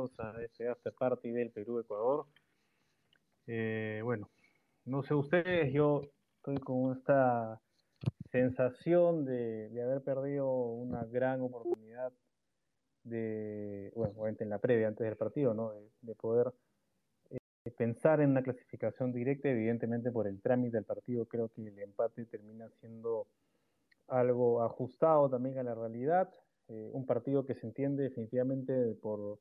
bienvenidos a este after party del Perú-Ecuador. Eh, bueno, no sé ustedes, yo estoy con esta sensación de, haber perdido una gran oportunidad de, bueno, obviamente en la previa, antes del partido, ¿no? De, poder eh, pensar en una clasificación directa, evidentemente por el trámite del partido, creo que el empate termina siendo algo ajustado también a la realidad. Eh, un partido que se entiende definitivamente por,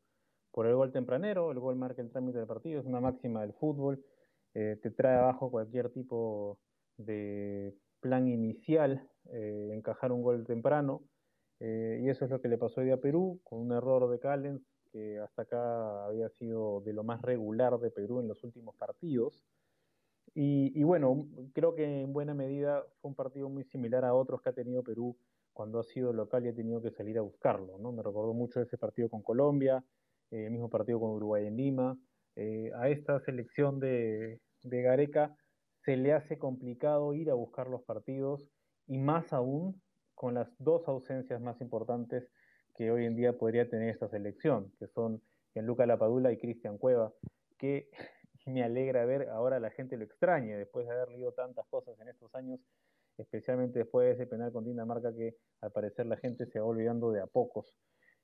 por el gol tempranero, el gol marca el trámite del partido, es una máxima del fútbol, eh, te trae abajo cualquier tipo de plan inicial, eh, encajar un gol temprano, y eso es lo que le pasó hoy a Perú, con un error de Callens, que hasta acá había sido de lo más regular de Perú en los últimos partidos. Y, y, bueno, creo que en buena medida fue un partido muy similar a otros que ha tenido Perú cuando ha sido local y ha tenido que salir a buscarlo, ¿no? Me recordó mucho ese partido con Colombia, eh, el mismo partido con Uruguay en Lima. Eh, a esta selección de, de Gareca se le hace complicado ir a buscar los partidos y más aún con las dos ausencias más importantes que hoy en día podría tener esta selección, que son Gianluca Lapadula y Cristian Cueva, que me alegra ver ahora la gente lo extrañe después de haber leído tantas cosas en estos años especialmente después de ese penal con Dinamarca que al parecer la gente se va olvidando de a pocos.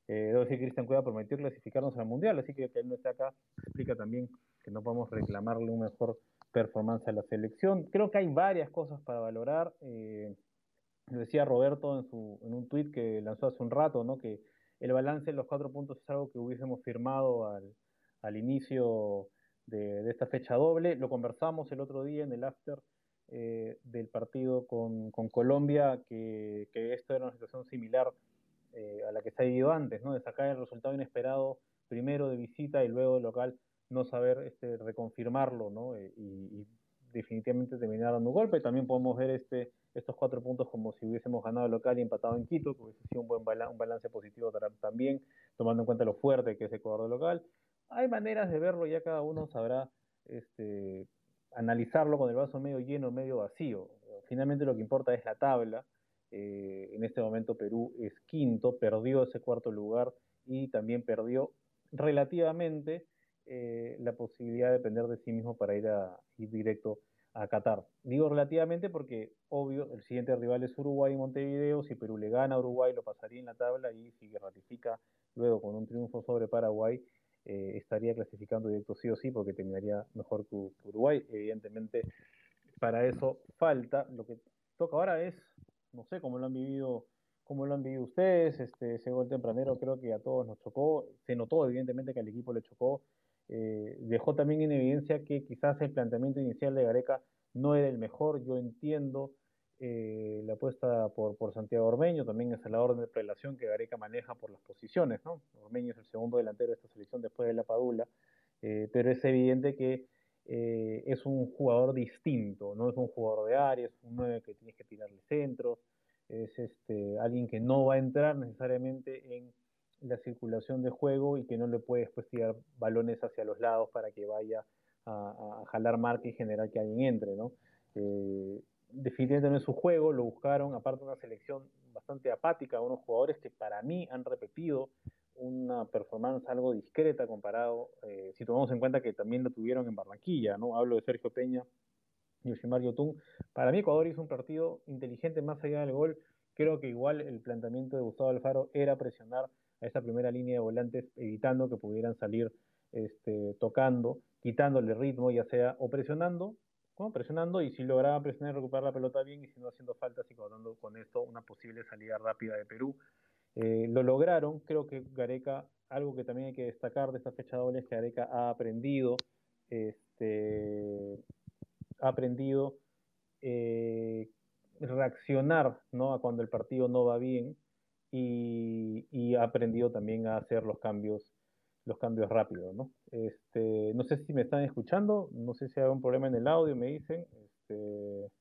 Eh, debo decir que Cristian Cueva prometió clasificarnos al Mundial, así que que él no está acá explica también que no podemos reclamarle un mejor performance a la selección. Creo que hay varias cosas para valorar. Eh, lo decía Roberto en, su, en un tuit que lanzó hace un rato, ¿no? que el balance de los cuatro puntos es algo que hubiésemos firmado al, al inicio de, de, esta fecha doble. Lo conversamos el otro día en el after eh, del partido con, Colombia, que, esto era una situación similar eh, a la que se ha vivido antes, ¿no? de sacar el resultado inesperado primero de visita y luego de local, no saber este, reconfirmarlo ¿no? Eh, y, definitivamente terminar dando un golpe. También podemos ver este, estos cuatro puntos como si hubiésemos ganado local y empatado en Quito, que hubiese sido un buen balance positivo también, tomando en cuenta lo fuerte que es Ecuador de local. Hay maneras de verlo, ya cada uno sabrá este, analizarlo con el vaso medio lleno, medio vacío. Finalmente lo que importa es la tabla. Eh, en este momento Perú es quinto, perdió ese cuarto lugar y también perdió relativamente eh, la posibilidad de depender de sí mismo para ir, directo a Qatar. Digo relativamente porque, obvio, el siguiente rival es Uruguay y Montevideo. Si Perú le gana a Uruguay, lo pasaría en la tabla y si ratifica luego con un triunfo sobre Paraguay, eh, estaría clasificando directo sí o sí porque terminaría mejor que, Uruguay. Evidentemente, para eso falta. Lo que toca ahora es, no sé cómo lo han vivido, cómo lo han vivido ustedes. Este, ese gol tempranero creo que a todos nos chocó. Se notó evidentemente que al equipo le chocó. Eh, dejó también en evidencia que quizás el planteamiento inicial de Gareca no era el mejor. Yo entiendo eh, la apuesta por, por Santiago Ormeño, también es la orden de prelación que Gareca maneja por las posiciones, ¿no? Ormeño es el segundo delantero de esta selección después de la Padula, eh, pero es evidente que eh, es un jugador distinto, no es un jugador de área, es un 9 que tienes que tirarle centros, es este, alguien que no va a entrar necesariamente en la circulación de juego y que no le puede después tirar balones hacia los lados para que vaya a, jalar marca y generar que alguien entre, ¿no? definitivamente no es su juego, lo buscaron, aparte una selección bastante apática, unos jugadores que para mí han repetido una performance algo discreta comparado, eh, si tomamos en cuenta que también lo tuvieron en Barranquilla, ¿no? Hablo de Sergio Peña y Yoshimar Yotun. Para mí Ecuador hizo un partido inteligente más allá del gol. Creo que igual el planteamiento de Gustavo Alfaro era presionar a esa primera línea de volantes, evitando que pudieran salir este, tocando, quitándole ritmo, ya sea o presionando presionando y si lograba presionar y recuperar la pelota bien y si no haciendo faltas y cobrando con esto una posible salida rápida de Perú. Eh, lo lograron, creo que Gareca, algo que también hay que destacar de esta fecha doble es que Gareca ha aprendido, este, ha aprendido eh, reaccionar ¿no? a cuando el partido no va bien y, y ha aprendido también a hacer los cambios los cambios rápidos, ¿no? Este, no sé si me están escuchando, no sé si hay algún problema en el audio, me dicen. Este,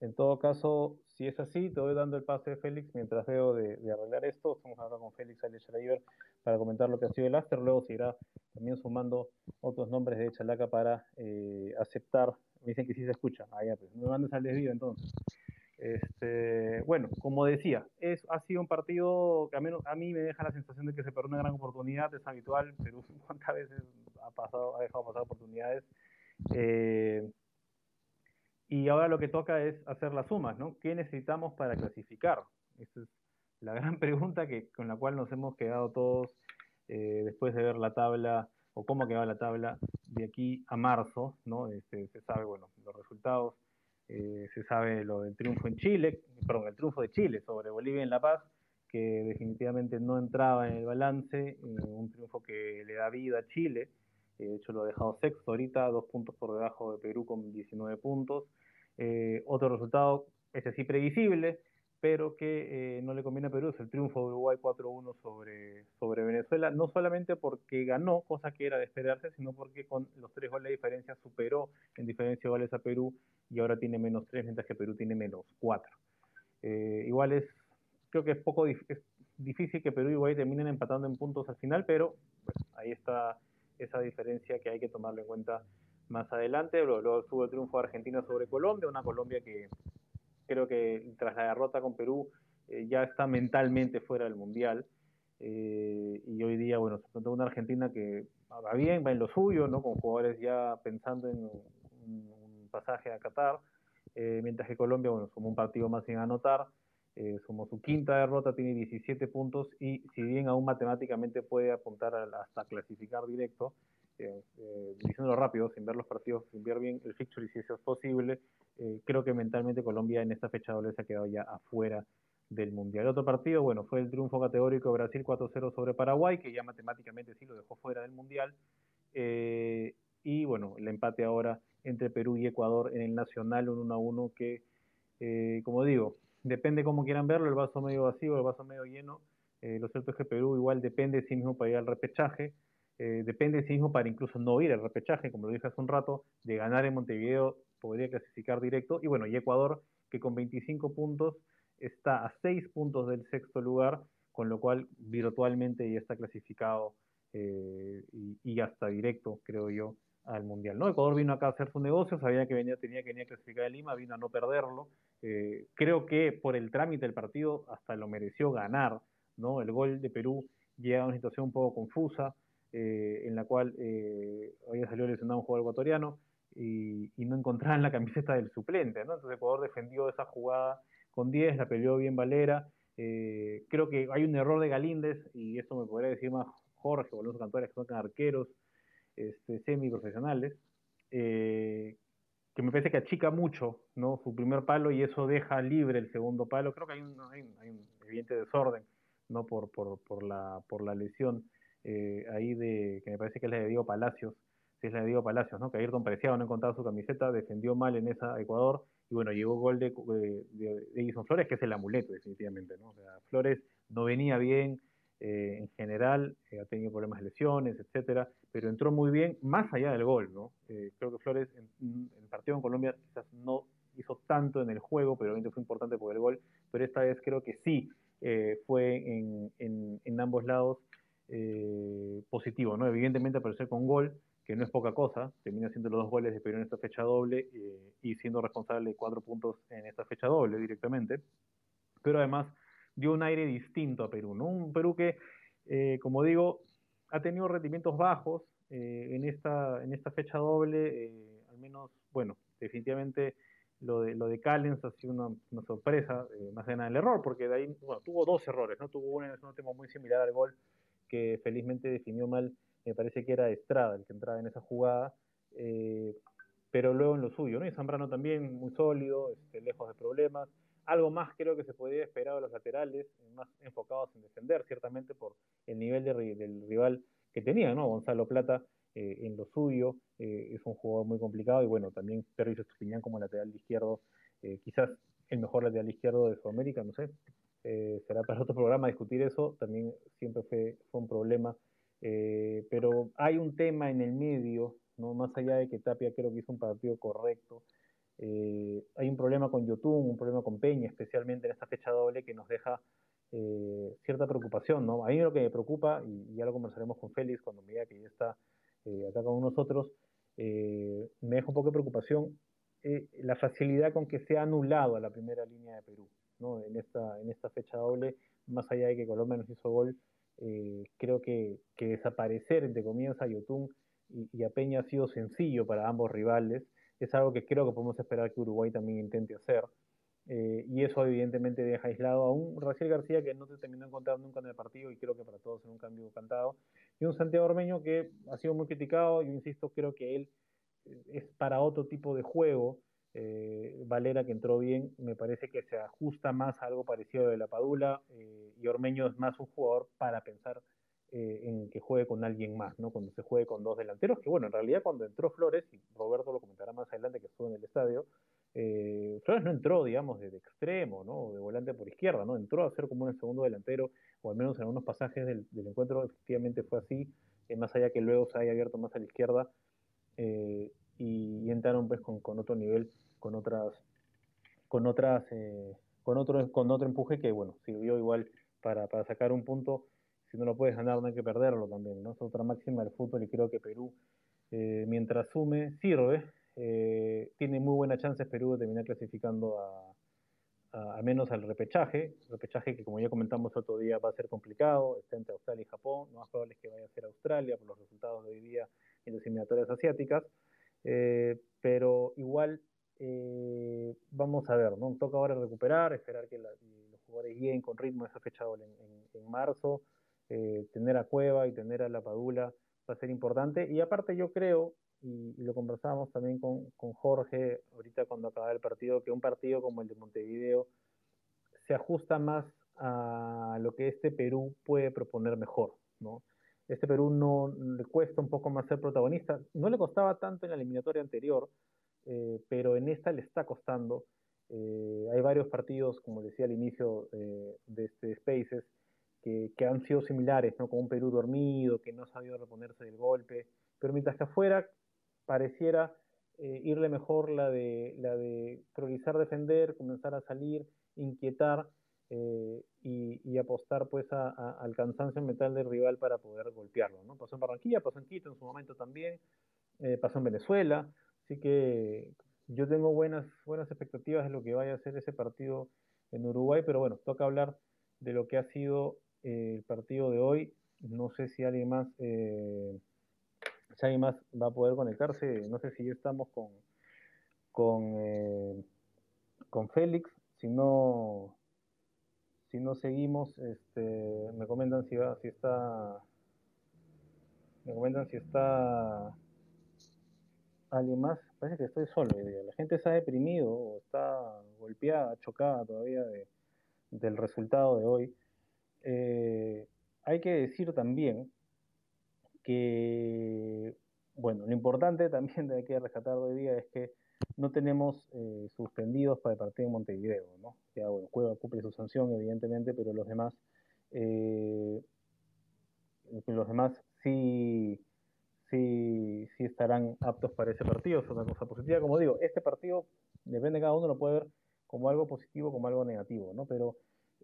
en todo caso, si es así, te voy dando el pase de Félix mientras veo de, arreglar esto. Estamos acá con Félix Schreiber para comentar lo que ha sido el Aster. Luego se irá también sumando otros nombres de Chalaca para eh, aceptar. Me dicen que sí se escucha. Ah, ya, pues me mandes al desvío entonces. Este, bueno, como decía, ha sido un partido que a, menos, a mí me deja la sensación de que se perdió una gran oportunidad, es habitual, Perú cuántas veces ha, pasado, ha dejado pasar oportunidades. Eh, y ahora lo que toca es hacer las sumas, ¿no? ¿Qué necesitamos para clasificar? Esa es la gran pregunta que, con la cual nos hemos quedado todos eh, después de ver la tabla o cómo quedaba la tabla de aquí a marzo, ¿no? Este, se sabe, bueno, los resultados eh, se sabe lo del triunfo en Chile, perdón, el triunfo de Chile sobre Bolivia en La Paz, que definitivamente no entraba en el balance, eh, un triunfo que le da vida a Chile, de hecho lo ha dejado sexto ahorita, dos puntos por debajo de Perú con 19 puntos. otro resultado, ese sí previsible, pero que eh, no le conviene a Perú, es el triunfo de Uruguay 4-1 sobre, sobre Venezuela, no solamente porque ganó, cosa que era de esperarse, sino porque con los tres goles de diferencia superó en diferencia de goles a Perú y ahora tiene menos tres, mientras que Perú tiene menos cuatro. Eh, igual es, creo que es poco difícil que Perú y Uruguay terminen empatando en puntos al final, pero ahí está esa diferencia que hay que tomarlo en cuenta más adelante. Luego, luego tuvo el triunfo de Argentina sobre Colombia, una Colombia que creo que tras la derrota con Perú eh, ya está mentalmente fuera del Mundial. Eh, y hoy día, bueno, se enfrentó una Argentina que va bien, va en lo suyo, ¿no? Con jugadores ya pensando en un, pasaje a Qatar, eh, mientras que Colombia, bueno, somos un partido más sin anotar, somos su quinta derrota, tiene 17 puntos y si bien aún matemáticamente puede apuntar hasta clasificar directo, eh, diciéndolo rápido, sin ver los partidos, sin ver bien el fixture y si eso es posible, eh, creo que mentalmente Colombia en esta fecha doble se ha quedado ya afuera del Mundial. El otro partido, bueno, fue el triunfo categórico de Brasil 4-0 sobre Paraguay, que ya matemáticamente sí lo dejó fuera del Mundial. Eh, y bueno, el empate ahora entre Perú y Ecuador en el Nacional, un 1-1 que, eh, como digo, depende cómo quieran verlo, el vaso medio vacío, el vaso medio lleno. lo cierto es que Perú igual depende de sí mismo para ir al repechaje. depende de sí mismo para incluso no ir al repechaje, como lo dije hace un rato, de ganar en Montevideo podría clasificar directo. Y bueno, y Ecuador, que con 25 puntos está a 6 puntos del sexto lugar, con lo cual virtualmente ya está clasificado eh, y, ya está directo, creo yo, al Mundial. ¿no? Ecuador vino acá a hacer su negocio, sabía que venía, tenía que venir a clasificar a Lima, vino a no perderlo. Eh, creo que por el trámite del partido hasta lo mereció ganar. ¿no? El gol de Perú llega a una situación un poco confusa, eh, en la cual hoy salió lesionado un jugador ecuatoriano, y, no encontraban la camiseta del suplente, ¿no? Entonces Ecuador defendió esa jugada con 10, la peleó bien Valera. Eh, creo que hay un error de Galíndez, y esto me podría decir más Jorge o los cantores que son arqueros este, semiprofesionales, eh, que me parece que achica mucho ¿no? su primer palo y eso deja libre el segundo palo. Creo que hay un, evidente desorden ¿no? por, por, por, la, por la lesión eh, ahí de, que me parece que es la de Diego Palacios, si es la de Diego Palacios, ¿no? que Ayrton Preciado no encontraba su camiseta, defendió mal en esa Ecuador, y bueno, llegó gol de, de, Flores, que es el amuleto, definitivamente. ¿no? Flores no venía bien eh, en general, eh, ha tenido problemas de lesiones, etcétera, pero entró muy bien más allá del gol. ¿no? Eh, creo que Flores en, el partido en Colombia quizás no hizo tanto en el juego, pero obviamente fue importante por el gol, pero esta vez creo que sí fue en, en, ambos lados positivo. ¿no? Evidentemente aparecer con gol, que no es poca cosa, termina siendo los dos goles de Perú en esta fecha doble eh, y siendo responsable de cuatro puntos en esta fecha doble directamente, pero además dio un aire distinto a Perú, ¿no? Un Perú que, eh, como digo, ha tenido rendimientos bajos eh, en, esta, en esta fecha doble, al menos, bueno, definitivamente lo de, lo de Callens ha sido una, sorpresa, más allá del error, porque de ahí, bueno, tuvo dos errores, ¿no? Tuvo uno en un tema muy similar al gol que felizmente definió mal me parece que era Estrada el que entraba en esa jugada, eh, pero luego en lo suyo, ¿no? Y Zambrano también muy sólido, este, lejos de problemas. Algo más creo que se podría esperar de los laterales, más enfocados en defender, ciertamente por el nivel del rival que tenía, ¿no? Gonzalo Plata eh, en lo suyo, eh, es un jugador muy complicado y bueno, también Pervis Estupiñán como lateral izquierdo, quizás el mejor lateral izquierdo de Sudamérica, no sé, será para otro programa discutir eso, también siempre fue, fue un problema eh, pero hay un tema en el medio, ¿no? más allá de que Tapia creo que hizo un partido correcto. Eh, hay un problema con Yotun, un problema con Peña, especialmente en esta fecha doble, que nos deja eh, cierta preocupación. ¿no? A mí lo que me preocupa, y, ya lo conversaremos con Félix cuando me diga que ya está acá con nosotros, me deja un poco de preocupación eh, la facilidad con que se ha anulado a la primera línea de Perú, ¿no? En esta, esta fecha doble, más allá de que Colombia nos hizo gol, eh, creo que, que, desaparecer, entre comillas, a Yotun y, y, a Peña ha sido sencillo para ambos rivales. Es algo que creo que podemos esperar que Uruguay también intente hacer. Eh, y eso evidentemente deja aislado a un Raciel García que no se terminó de encontrar nunca en el partido y creo que para todos es un cambio cantado. Y un Santiago Ormeño que ha sido muy criticado, yo insisto, creo que él eh, es para otro tipo de juego. Eh, Valera que entró bien, me parece que se ajusta más a algo parecido de la Padula y Ormeño es más un jugador para pensar eh, en que juegue con alguien más, ¿no? Cuando se juegue con dos delanteros, que bueno, en realidad cuando entró Flores, y Roberto lo comentará más adelante que estuvo en el estadio, eh, Flores no entró, digamos, de, extremo, ¿no? De volante por izquierda, ¿no? Entró a ser como un segundo delantero, o al menos en algunos pasajes del, encuentro efectivamente fue así, eh, más allá que luego se haya abierto más a la izquierda, y, entraron pues con, con, otro nivel, con otras, con otras, con otro, con otro empuje que bueno, sirvió igual para, para sacar un punto, si no lo puedes ganar no hay que perderlo también, ¿no? Es otra máxima del fútbol y creo que Perú, eh, mientras sume, sirve, eh, tiene muy buenas chances Perú de terminar clasificando a, a, menos al repechaje, repechaje que como ya comentamos otro día va a ser complicado, está entre Australia y Japón, lo más probable es que vaya a ser Australia por los resultados de hoy día en las eliminatorias asiáticas, eh, pero igual eh, vamos a ver, ¿no? Toca ahora recuperar, esperar que la, los jugadores lleguen con ritmo esa fecha en, en, en marzo, eh, tener a Cueva y tener a La Padula va a ser importante, y aparte yo creo, y, lo conversábamos también con, con, Jorge ahorita cuando acaba el partido, que un partido como el de Montevideo se ajusta más a lo que este Perú puede proponer mejor, ¿no? Este Perú no le cuesta un poco más ser protagonista, no le costaba tanto en la eliminatoria anterior, eh, pero en esta le está costando. Eh, hay varios partidos, como decía al inicio eh, de este Spaces, que, han sido similares, ¿no? Con un Perú dormido, que no ha sabido reponerse del golpe, pero mientras que afuera pareciera eh, irle mejor la de, la de priorizar defender, comenzar a salir, inquietar eh, y, apostar pues al cansancio mental del rival para poder golpearlo. ¿no? Pasó en Barranquilla, pasó en Quito en su momento también, eh, pasó en Venezuela, así que yo tengo buenas, buenas expectativas de lo que vaya a ser ese partido en Uruguay, pero bueno, toca hablar de lo que ha sido eh, el partido de hoy. No sé si alguien más si alguien más va a poder conectarse, no sé si ya estamos con, con, eh, con Félix, si no, si no seguimos, este, me comentan si, va, si está, me comentan si está alguien más, parece que estoy solo, la gente está deprimido, o está golpeada, chocada todavía de, del resultado de hoy. Eh, hay que decir también que, bueno, lo importante también de que rescatar hoy día es que no tenemos eh, suspendidos para el partido de Montevideo, ¿no? Ya, bueno, Cueva cumple su sanción, evidentemente, pero los demás, eh, los demás sí, sí, sí estarán aptos para ese partido, es una cosa positiva. Como digo, este partido, depende de cada uno, lo puede ver como algo positivo, como algo negativo, ¿no? Pero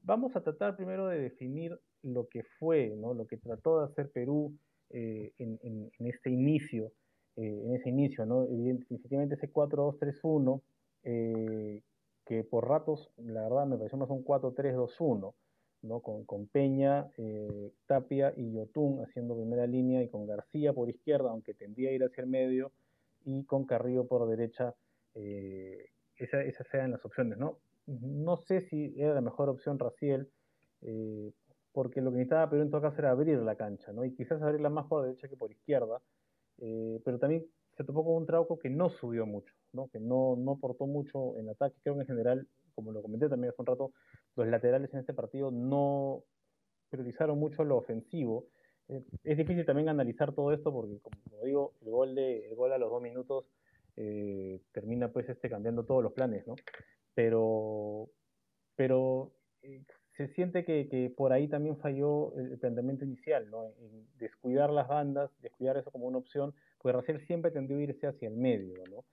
vamos a tratar primero de definir lo que fue, ¿no? Lo que trató de hacer Perú, eh, en, en, este inicio, eh, en ese inicio, ¿no? Efectivamente ese 4-2-3-1, eh, que por ratos, la verdad, me pareció más un 4-3-2-1, ¿no? Con, Peña, eh, Tapia y Yotun haciendo primera línea y con García por izquierda, aunque tendía a ir hacia el medio, y con Carrillo por derecha, esa, esas eran las opciones, ¿no? No sé si era la mejor opción Raciel, eh, porque lo que necesitaba Perú en todo caso era abrir la cancha, ¿no? Y quizás abrirla más por derecha que por izquierda, eh, pero también se topó con un Trauco que no subió mucho, ¿no? Que no, no aportó mucho en ataque. Creo que en general, como lo comenté también hace un rato, los laterales en este partido no priorizaron mucho lo ofensivo. Eh, es difícil también analizar todo esto porque, como digo, el gol, de, el gol a los dos minutos termina pues este cambiando todos los planes, ¿no? Pero, pero eh, se siente que, que, por ahí también falló el planteamiento inicial, ¿no? En descuidar las bandas, descuidar eso como una opción, porque Raciel siempre tendió a irse hacia el medio, ¿no?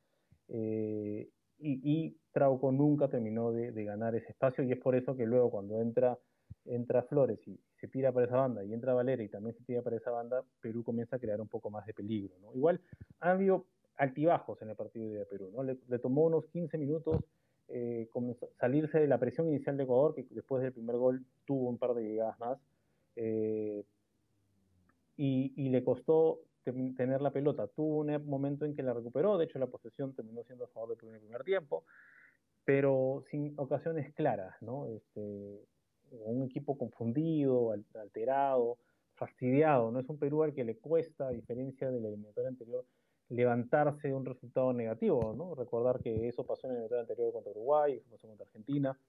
Eh, y, y, Trauco nunca terminó de, de, ganar ese espacio y es por eso que luego cuando entra, entra Flores y se tira para esa banda y entra Valera y también se tira para esa banda, Perú comienza a crear un poco más de peligro, ¿no? Igual ha habido altibajos en el partido de Perú. ¿no? Le, tomó unos 15 minutos eh, salirse de la presión inicial de Ecuador, que después del primer gol tuvo un par de llegadas más, eh, y, le costó tener la pelota. Tuvo un momento en que la recuperó, de hecho la posesión terminó siendo a favor del primer, primer tiempo, pero sin ocasiones claras, ¿no? Este, un equipo confundido, alterado, fastidiado, ¿no? Es un Perú al que le cuesta, a diferencia del eliminatorio anterior, levantarse de un resultado negativo, ¿no? Recordar que eso pasó en el eliminatorio anterior contra Uruguay, eso pasó contra Argentina,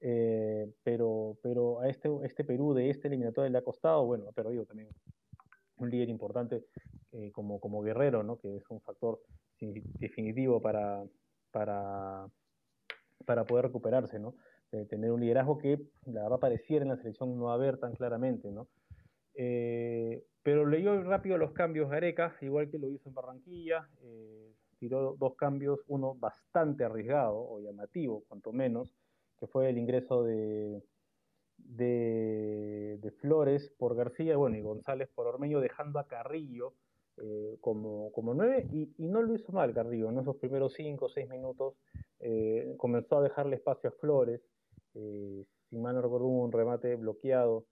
eh, pero, pero a este, este Perú de este eliminatorio le ha costado, bueno, ha perdido también un líder importante eh, como, como Guerrero, ¿no? Que es un factor definitivo para, para, para poder recuperarse, ¿no? tener un liderazgo que la verdad pareciera en la selección no haber tan claramente, ¿no? Eh, pero leyó rápido los cambios Gareca, igual que lo hizo en Barranquilla, eh, tiró dos cambios, uno bastante arriesgado o llamativo, cuanto menos, que fue el ingreso de, Flores por García, bueno, y González por Ormeño, dejando a Carrillo eh, como, como nueve, y, no lo hizo mal Carrillo, en esos primeros cinco o seis minutos comenzó a dejarle espacio a Flores, si mal no recuerdo, un remate bloqueado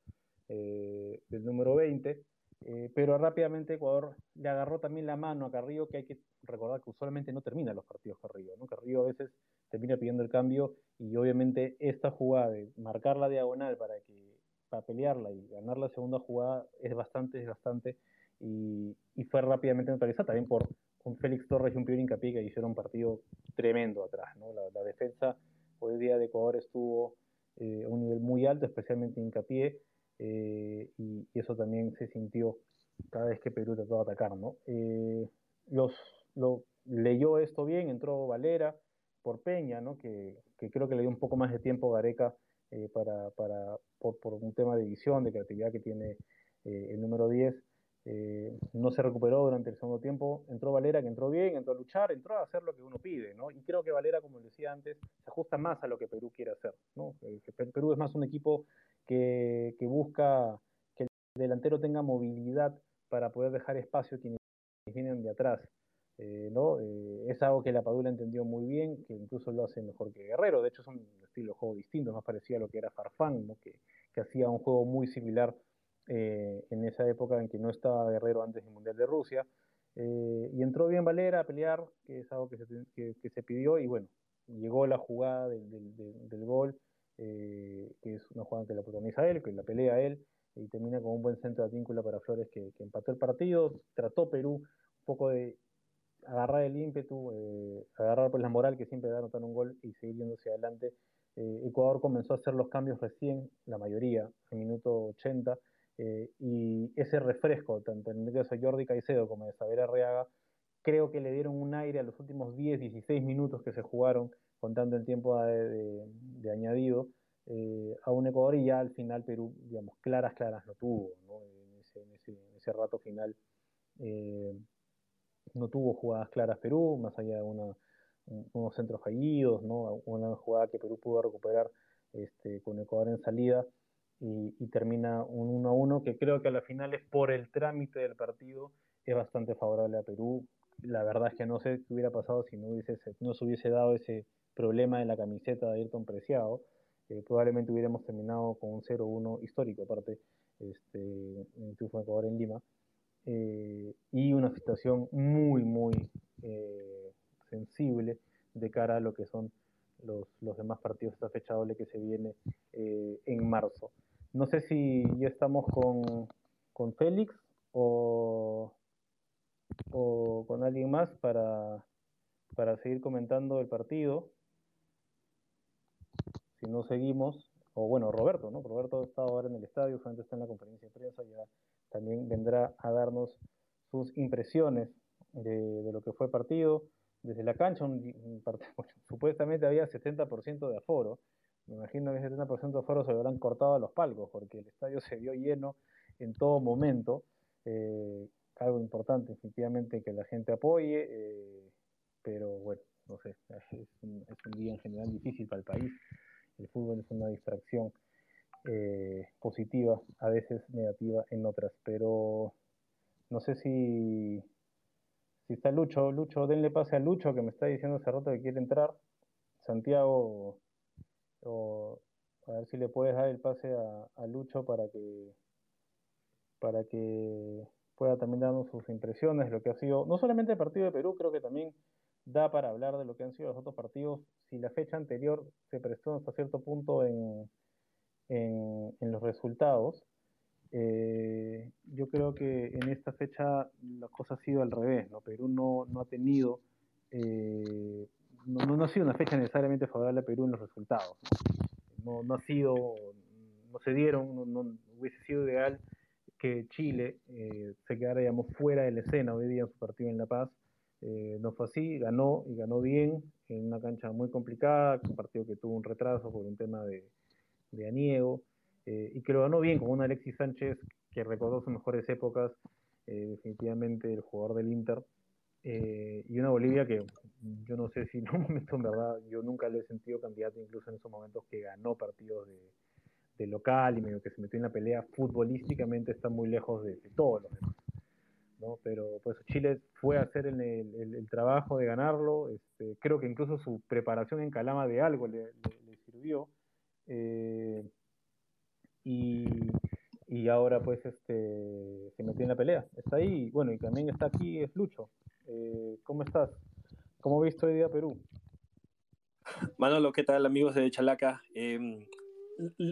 eh, del número 20, eh, pero rápidamente Ecuador le agarró también la mano a Carrillo, que hay que recordar que usualmente no termina los partidos Carrillo, ¿no? Carrillo a veces termina pidiendo el cambio y obviamente esta jugada de marcar la diagonal para que para pelearla y ganar la segunda jugada es bastante desgastante y, y fue rápidamente neutralizada también por un Félix Torres y un Pior Incapié que hicieron un partido tremendo atrás, ¿no? La, defensa hoy día de Ecuador estuvo eh, a un nivel muy alto, especialmente Incapié, eh, y, eso también se sintió cada vez que Perú trató de atacar, ¿no? Eh, los, lo, leyó esto bien, entró Valera por Peña, ¿no? Que, que creo que le dio un poco más de tiempo a Gareca eh, para, para, por, por, un tema de visión, de creatividad que tiene el número 10. Eh, no se recuperó durante el segundo tiempo, entró Valera que entró bien, entró a luchar, entró a hacer lo que uno pide, ¿no? Y creo que Valera, como decía antes, se ajusta más a lo que Perú quiere hacer, ¿no? Perú es más un equipo que, busca que el delantero tenga movilidad para poder dejar espacio a quienes vienen de atrás. Eh, ¿no? Eh, es algo que la Padula entendió muy bien, que incluso lo hace mejor que Guerrero. De hecho, es un estilo de juego distinto, más parecido a lo que era Farfán, ¿no? que, que hacía un juego muy similar eh, en esa época en que no estaba Guerrero antes del Mundial de Rusia. Y entró bien Valera a pelear, que es algo que se, que, se pidió, y bueno, llegó la jugada del, del, del gol, eh, que es una jugada que la protagoniza él, que la pelea él, y termina con un buen centro de vínculo para Flores que, empató el partido. Trató Perú un poco de agarrar el ímpetu, agarrar pues la moral que siempre da anotar un gol y seguir yendo hacia adelante. Ecuador comenzó a hacer los cambios recién, la mayoría, en minuto 80, eh, y ese refresco, tanto en el caso de Jordi Caicedo como de Saber Arriaga, creo que le dieron un aire a los últimos 10, 16 minutos que se jugaron, contando el tiempo de, añadido, eh, a un Ecuador y ya al final Perú, digamos, claras, claras no tuvo, ¿no? En, ese, en, ese, rato final eh, no tuvo jugadas claras Perú, más allá de una, unos centros fallidos, ¿no? Una jugada que Perú pudo recuperar este, con Ecuador en salida y, termina un 1 a 1 que creo que a la final es por el trámite del partido, es bastante favorable a Perú. La verdad es que no sé qué hubiera pasado si no, hubiese, no se hubiese dado ese problema de la camiseta de Ayrton Preciado. Eh, probablemente hubiéramos terminado con un 0-1 histórico, aparte, este, en Ecuador en Lima. Eh, y una situación muy, muy eh, sensible de cara a lo que son los, los demás partidos esta fecha doble que se viene en marzo. No sé si ya estamos con, con Félix o, o, con alguien más para, para seguir comentando el partido. Si no seguimos, o bueno, Roberto, ¿no? Roberto está ahora en el estadio, solamente está en la conferencia de prensa, ya también vendrá a darnos sus impresiones de, de lo que fue el partido. Desde la cancha, un, supuestamente había 70% de aforo, me imagino que ese 70% de aforo se habrán cortado a los palcos, porque el estadio se vio lleno en todo momento. Eh, algo importante, definitivamente, que la gente apoye, eh, pero bueno, no sé, es un, es un, día en general difícil para el país. El fútbol es una distracción eh, positiva, a veces negativa en otras, pero no sé si, si está Lucho, Lucho, denle pase a Lucho que me está diciendo hace rato que quiere entrar. Santiago, o, a ver si le puedes dar el pase a, Lucho para que para que pueda también darnos sus impresiones de lo que ha sido, no solamente el partido de Perú, creo que también da para hablar de lo que han sido los otros partidos. Si la fecha anterior se prestó hasta cierto punto en, en, los resultados, eh, yo creo que en esta fecha la cosa ha sido al revés, ¿no? Perú no, no ha tenido, eh, no, no, ha sido una fecha necesariamente favorable a Perú en los resultados. No, no ha sido, no se dieron, no, hubiese sido ideal que Chile eh, se quedara, digamos, fuera de la escena hoy día en su partido en La Paz. Eh, no fue así, ganó y ganó bien en una cancha muy complicada, un partido que tuvo un retraso por un tema de, de aniego, eh, y que lo ganó bien con un Alexis Sánchez que recordó sus mejores épocas, definitivamente el jugador del Inter, y una Bolivia que yo no sé si en un momento en verdad yo nunca le he sentido candidato incluso en esos momentos que ganó partidos de, de local y medio que se metió en la pelea futbolísticamente está muy lejos de, todos los demás. Pero pues Chile fue a hacer el, el, trabajo de ganarlo, este, creo que incluso su preparación en Calama de algo le, sirvió. Eh, y, y, ahora pues este se metió en la pelea. Está ahí, bueno, y también está aquí es Lucho. Eh, ¿Cómo estás? ¿Cómo visto hoy día Perú? Manolo, ¿qué tal amigos de Chalaca? Eh,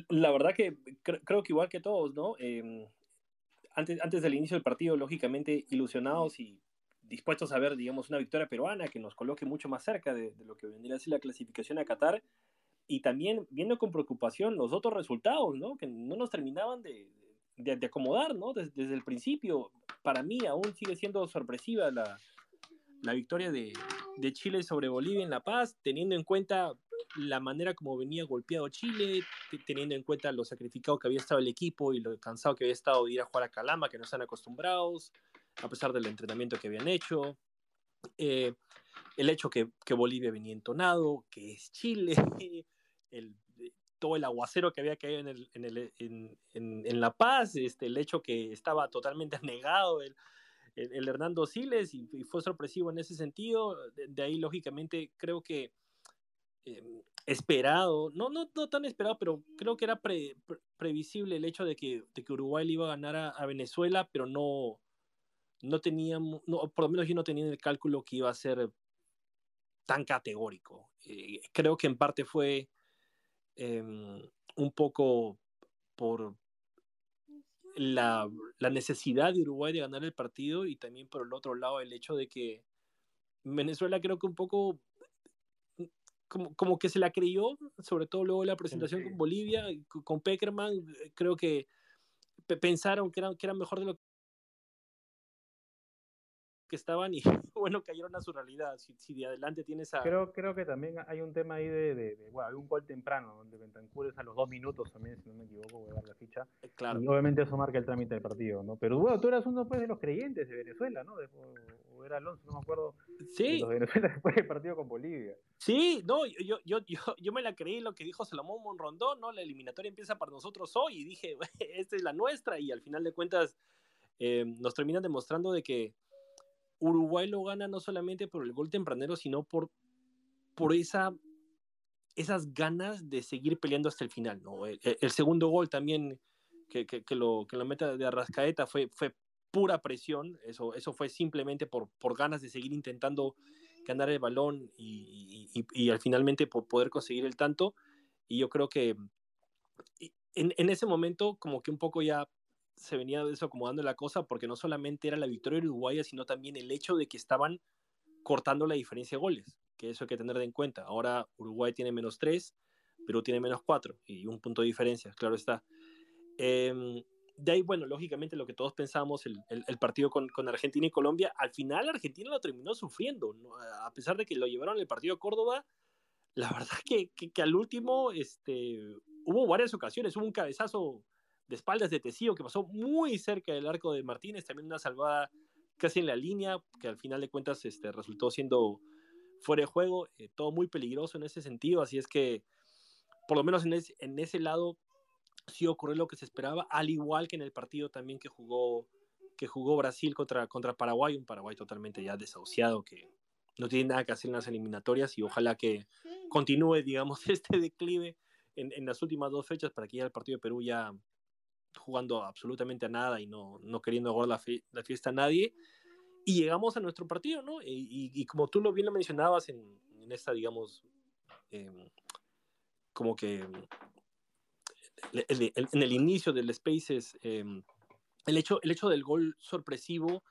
la verdad que creo que igual que todos, ¿no? Em, antes, antes del inicio del partido, lógicamente ilusionados y dispuestos a ver, digamos, una victoria peruana que nos coloque mucho más cerca de, lo que vendría a ser la clasificación a Qatar y también viendo con preocupación los otros resultados, ¿no? Que no nos terminaban de, de, acomodar, ¿no? Desde, desde, el principio, para mí aún sigue siendo sorpresiva la, la victoria de, de Chile sobre Bolivia en La Paz, teniendo en cuenta la manera como venía golpeado Chile, teniendo en cuenta lo sacrificado que había estado el equipo y lo cansado que había estado de ir a jugar a Calama, que no están acostumbrados, a pesar del entrenamiento que habían hecho. Eh, el hecho que, que, Bolivia venía entonado, que es Chile, el, todo el aguacero que había caído en, el, en, La Paz, este, el hecho que estaba totalmente negado el, Hernando Siles y, fue sorpresivo en ese sentido. de ahí, lógicamente, creo que Em, esperado, no, no, no tan esperado, pero creo que era previsible el hecho de que, de que Uruguay le iba a ganar a, Venezuela, pero no, no teníamos, no, por lo menos yo no tenía el cálculo que iba a ser tan categórico. Eh, creo que en parte fue em, un poco por la, la, necesidad de Uruguay de ganar el partido y también por el otro lado el hecho de que Venezuela creo que un poco como, como que se la creyó, sobre todo luego la presentación con Bolivia, con Peckerman, creo que pensaron que era, que era mejor de lo que estaban y bueno, cayeron a su realidad. Si, si, de adelante tienes a. Creo, creo que también hay un tema ahí de. de, bueno, hay un gol temprano donde Bentancur es a los dos minutos también, si no me equivoco, voy a dar la ficha. Eh, claro. Y obviamente eso marca el trámite del partido, ¿no? Pero bueno, tú eras uno pues, de los creyentes de Venezuela, ¿no? o, era Alonso, no me acuerdo. Sí. De Venezuela después del partido con Bolivia. Sí, no, yo, yo, yo, yo me la creí lo que dijo Salomón Monrondón, ¿no? La eliminatoria empieza para nosotros hoy y dije, esta es la nuestra y al final de cuentas eh, nos terminan demostrando de que Uruguay lo gana no solamente por el gol tempranero, sino por, por esa, esas ganas de seguir peleando hasta el final. ¿no? El, segundo gol también que, que, lo, que lo meta de Arrascaeta fue, fue pura presión, eso, eso fue simplemente por, por ganas de seguir intentando ganar el balón y, y, y, al finalmente por poder conseguir el tanto. Y yo creo que en, en, ese momento como que un poco ya se venía desacomodando la cosa porque no solamente era la victoria uruguaya, sino también el hecho de que estaban cortando la diferencia de goles, que eso hay que tener en cuenta. Ahora Uruguay tiene menos 3, Perú tiene menos 4 y un punto de diferencia, claro está. Em, de ahí, bueno, lógicamente lo que todos pensamos, el, el, partido con, con, Argentina y Colombia, al final Argentina lo terminó sufriendo, a pesar de que lo llevaron el partido a Córdoba, la verdad que, que, que, al último este, hubo varias ocasiones, hubo un cabezazo de espaldas de Tecillo, que pasó muy cerca del arco de Martínez, también una salvada casi en la línea, que al final de cuentas este, resultó siendo fuera de juego, eh, todo muy peligroso en ese sentido, así es que por lo menos en, en ese lado sí ocurrió lo que se esperaba, al igual que en el partido también que jugó, que jugó Brasil contra, contra Paraguay, un Paraguay totalmente ya desahuciado, que no tiene nada que hacer en las eliminatorias y ojalá que continúe, digamos, este declive en, en las últimas dos fechas para que ya el partido de Perú ya jugando absolutamente a nada y no, no queriendo aguardar la, la, fiesta a nadie. Y llegamos a nuestro partido, ¿no? Y, y, como tú lo bien lo mencionabas en, en esta, digamos, eh, como que en el inicio del Spaces, eh, el, hecho, el hecho del gol sorpresivo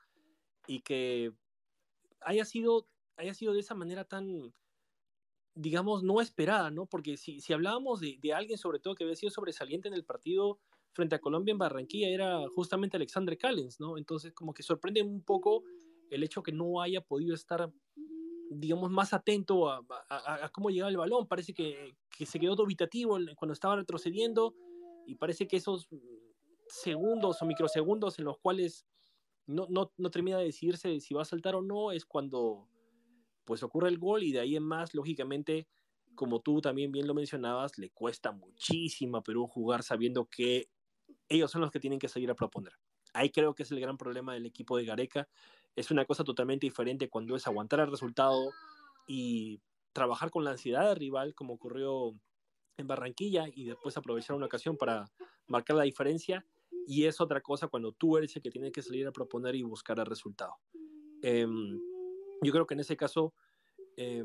y que haya sido, haya sido de esa manera tan, digamos, no esperada, ¿no? Porque si, si hablábamos de, de, alguien, sobre todo, que había sido sobresaliente en el partido frente a Colombia en Barranquilla, era justamente Alexandre Callens, ¿no? Entonces, como que sorprende un poco el hecho que no haya podido estar, digamos, más atento a, a, a cómo llegaba el balón. Parece que, que, se quedó dubitativo cuando estaba retrocediendo y parece que esos segundos o microsegundos en los cuales no, no, no termina de decidirse si va a saltar o no es cuando pues ocurre el gol y de ahí en más, lógicamente, como tú también bien lo mencionabas, le cuesta muchísimo a Perú jugar sabiendo que ellos son los que tienen que seguir a proponer. Ahí creo que es el gran problema del equipo de Gareca. Es una cosa totalmente diferente cuando es aguantar el resultado y trabajar con la ansiedad del rival, como ocurrió en Barranquilla, y después aprovechar una ocasión para marcar la diferencia. Y es otra cosa cuando tú eres el que tiene que salir a proponer y buscar el resultado. Eh, yo creo que en ese caso eh,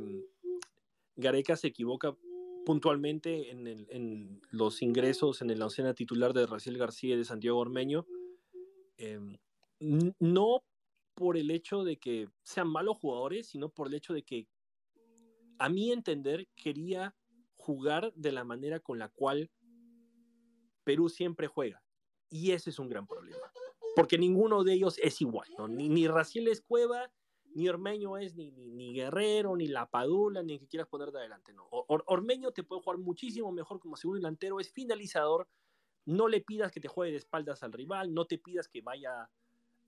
Gareca se equivoca puntualmente en, los ingresos en la ocena titular de Raciel García y de Santiago Ormeño. Eh, no por el hecho de que sean malos jugadores, sino por el hecho de que, a mi entender, quería jugar de la manera con la cual Perú siempre juega. Y ese es un gran problema. Porque ninguno de ellos es igual. Ni, ni Raciel Escueva, ni Ormeño es ni, ni, Guerrero, ni La Padula, ni el que quieras poner de adelante. No. Or, Ormeño te puede jugar muchísimo mejor como segundo delantero, es finalizador. No le pidas que te juegue de espaldas al rival, no te pidas que vaya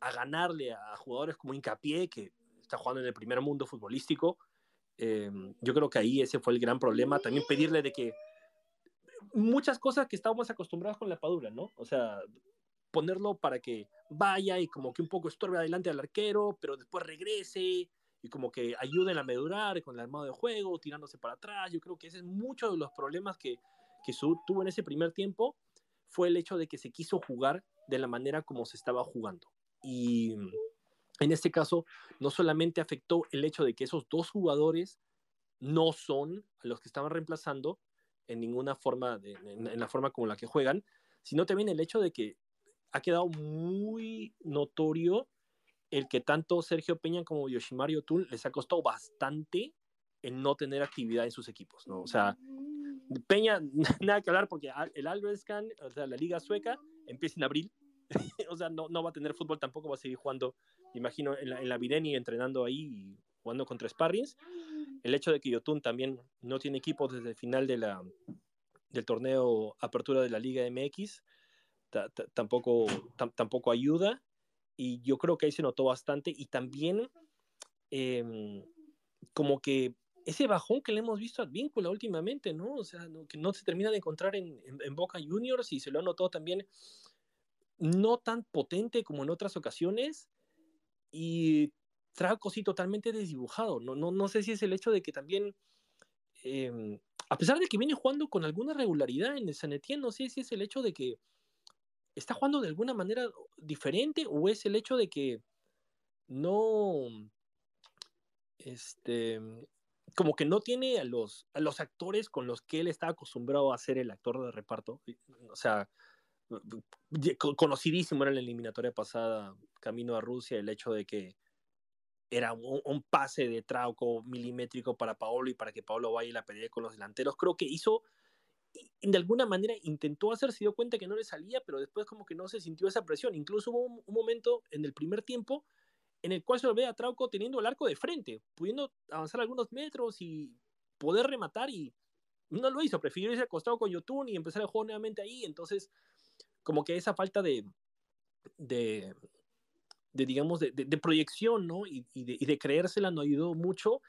a ganarle a jugadores como Incapié, que está jugando en el primer mundo futbolístico. Eh, yo creo que ahí ese fue el gran problema. También pedirle de que muchas cosas que estábamos acostumbrados con La Padula, ¿no? O sea, ponerlo para que vaya y como que un poco estorbe adelante al arquero, pero después regrese y como que ayuden a medurar con el armado de juego, tirándose para atrás. Yo creo que ese es mucho de los problemas que, que tuvo en ese primer tiempo, fue el hecho de que se quiso jugar de la manera como se estaba jugando. Y en este caso, no solamente afectó el hecho de que esos dos jugadores no son los que estaban reemplazando en ninguna forma, en la forma como la que juegan, sino también el hecho de que ha quedado muy notorio el que tanto Sergio Peña como Yoshimari Otun les ha costado bastante en no tener actividad en sus equipos, ¿no? O sea, Peña, nada que hablar porque el Alvescan, o sea, la liga sueca, empieza en abril, o sea, no, no va a tener fútbol tampoco, va a seguir jugando, imagino, en la, en la Videni entrenando ahí y jugando contra Sparrings. El hecho de que Yotun también no tiene equipo desde el final de la, del torneo Apertura de la Liga MX, tampoco, tampoco ayuda. Y yo creo que ahí se notó bastante. Y también eh, como que ese bajón que le hemos visto a Advíncula últimamente, ¿no? O sea, no, que no se termina de encontrar en, en, en, Boca Juniors y se lo ha notado también no tan potente como en otras ocasiones y Trauco sí totalmente desdibujado. No, no, no sé si es el hecho de que también, eh, a pesar de que viene jugando con alguna regularidad en el San no sé si es el hecho de que está jugando de alguna manera diferente o es el hecho de que no, este, como que no tiene a los, a los actores con los que él está acostumbrado a ser el actor de reparto. O sea, conocidísimo era la eliminatoria pasada, camino a Rusia, el hecho de que era un, un, pase de Trauco milimétrico para Paolo y para que Paolo vaya y la pelee con los delanteros. Creo que hizo de alguna manera intentó hacer, se dio cuenta que no le salía, pero después como que no se sintió esa presión. Incluso hubo un, un momento en el primer tiempo en el cual se lo ve a Trauco teniendo el arco de frente, pudiendo avanzar algunos metros y poder rematar y no lo hizo, prefirió irse acostado con Yotun y empezar el juego nuevamente ahí, entonces como que esa falta de, de, digamos, de, de, proyección, ¿no? Y, y, de, creérsela no ayudó mucho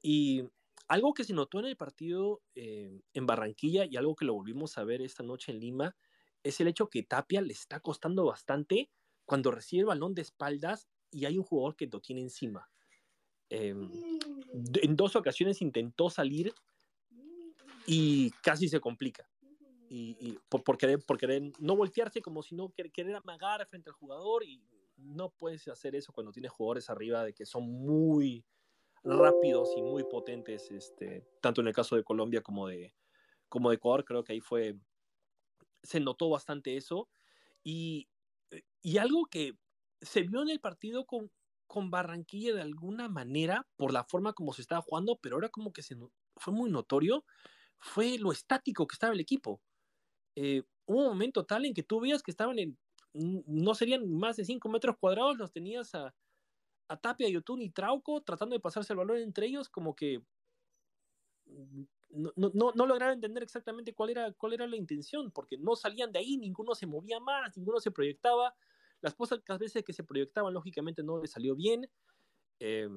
y algo que se notó en el partido eh, en Barranquilla y algo que lo volvimos a ver esta noche en Lima es el hecho que Tapia le está costando bastante cuando recibe el balón de espaldas y hay un jugador que lo tiene encima. Em, en dos ocasiones intentó salir y casi se complica. Y, por, querer, por, querer, no voltearse como si no querer amagar frente al jugador y no puedes hacer eso cuando tienes jugadores arriba de que son muy rápidos y muy potentes, este, tanto en el caso de Colombia como de, como de Ecuador, creo que ahí fue, se notó bastante eso. Y, y algo que se vio en el partido con, con Barranquilla de alguna manera, por la forma como se estaba jugando, pero ahora como que se, fue muy notorio, fue lo estático que estaba el equipo. Eh, hubo un momento tal en que tú veías que estaban en, no serían más de 5 metros cuadrados, los tenías a, a Tapia, Yotun y Trauco tratando de pasarse el balón entre ellos, como que no, no, no, lograron entender exactamente cuál era, cuál era la intención, porque no salían de ahí, ninguno se movía más, ninguno se proyectaba. Las pocas veces que se proyectaban, lógicamente, no le salió bien. Eh,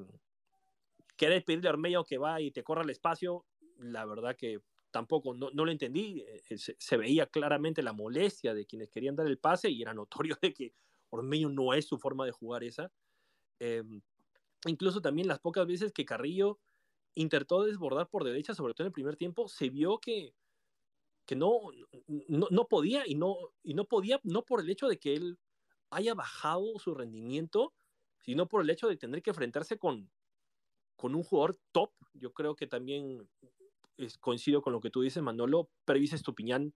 querer pedirle a Armello que va y te corra el espacio, la verdad que tampoco, no, no lo entendí. Eh, se, veía claramente la molestia de quienes querían dar el pase y era notorio de que Ormeño no es su forma de jugar esa. Em, incluso también las pocas veces que Carrillo intentó desbordar por derecha, sobre todo en el primer tiempo, se vio que, que no, no, no, podía y no, y no podía, no por el hecho de que él haya bajado su rendimiento, sino por el hecho de tener que enfrentarse con, con un jugador top. Yo creo que también coincido con lo que tú dices, Manolo. Pervis Estupiñán,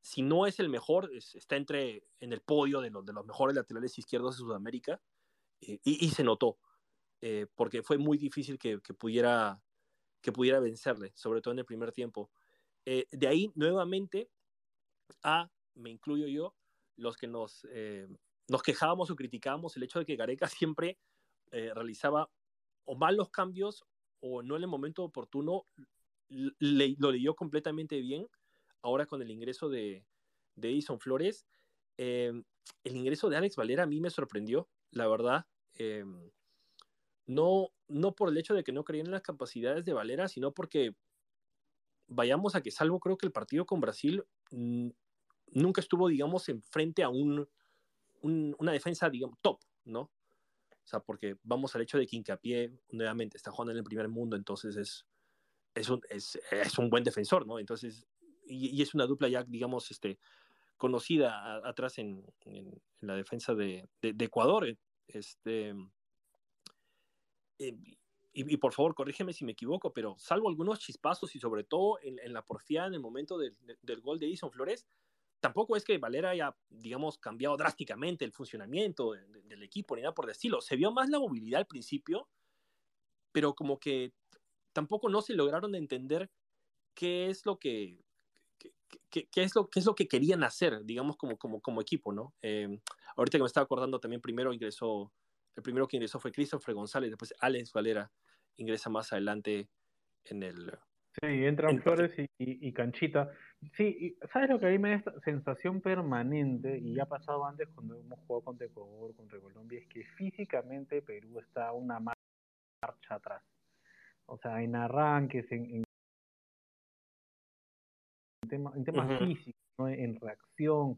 si no es el mejor, está entre en el podio de los, de los mejores laterales izquierdos de Sudamérica. Eh, y, se notó, eh, porque fue muy difícil que, pudiera, que pudiera vencerle, sobre todo en el primer tiempo. Eh, de ahí, nuevamente, a, me incluyo yo, los que nos, nos quejábamos o criticábamos el hecho de que Gareca siempre realizaba o mal los cambios o no en el momento oportuno, lo leyó completamente bien. Ahora con el ingreso de, Edison Flores, el ingreso de Alex Valera a mí me sorprendió la verdad, em, no, no por el hecho de que no creían en las capacidades de Valera, sino porque vayamos a que salvo creo que el partido con Brasil nunca estuvo, digamos, enfrente a un, una defensa, digamos, top, ¿no? O sea, porque vamos al hecho de que Incapié nuevamente está jugando en el primer mundo, entonces es, es, un, es, es un buen defensor, ¿no? Entonces, y, y, es una dupla ya, digamos, este, conocida atrás en, en, la defensa de, de, Ecuador. Eh, este, eh, y, por favor, corrígeme si me equivoco, pero salvo algunos chispazos y sobre todo en, en la porfía en el momento del, del gol de Edison Flores, tampoco es que Valera haya, digamos, cambiado drásticamente el funcionamiento del equipo ni nada por el estilo. Se vio más la movilidad al principio, pero como que tampoco no se lograron entender qué es lo que qué, es lo, qué es lo que querían hacer, digamos, como, como, como equipo, ¿no? Eh, ahorita que me estaba acordando también, primero ingresó, el primero que ingresó fue Christopher González, después Alex Valera ingresa más adelante en el... Sí, entran Flores y, y, Canchita. Sí, ¿sabes lo que a mí me da esta sensación permanente? Y ya ha pasado antes cuando hemos jugado contra Ecuador, contra Colombia, es que físicamente Perú está una marcha atrás. O sea, en arranques, en, en temas físicos, en reacción,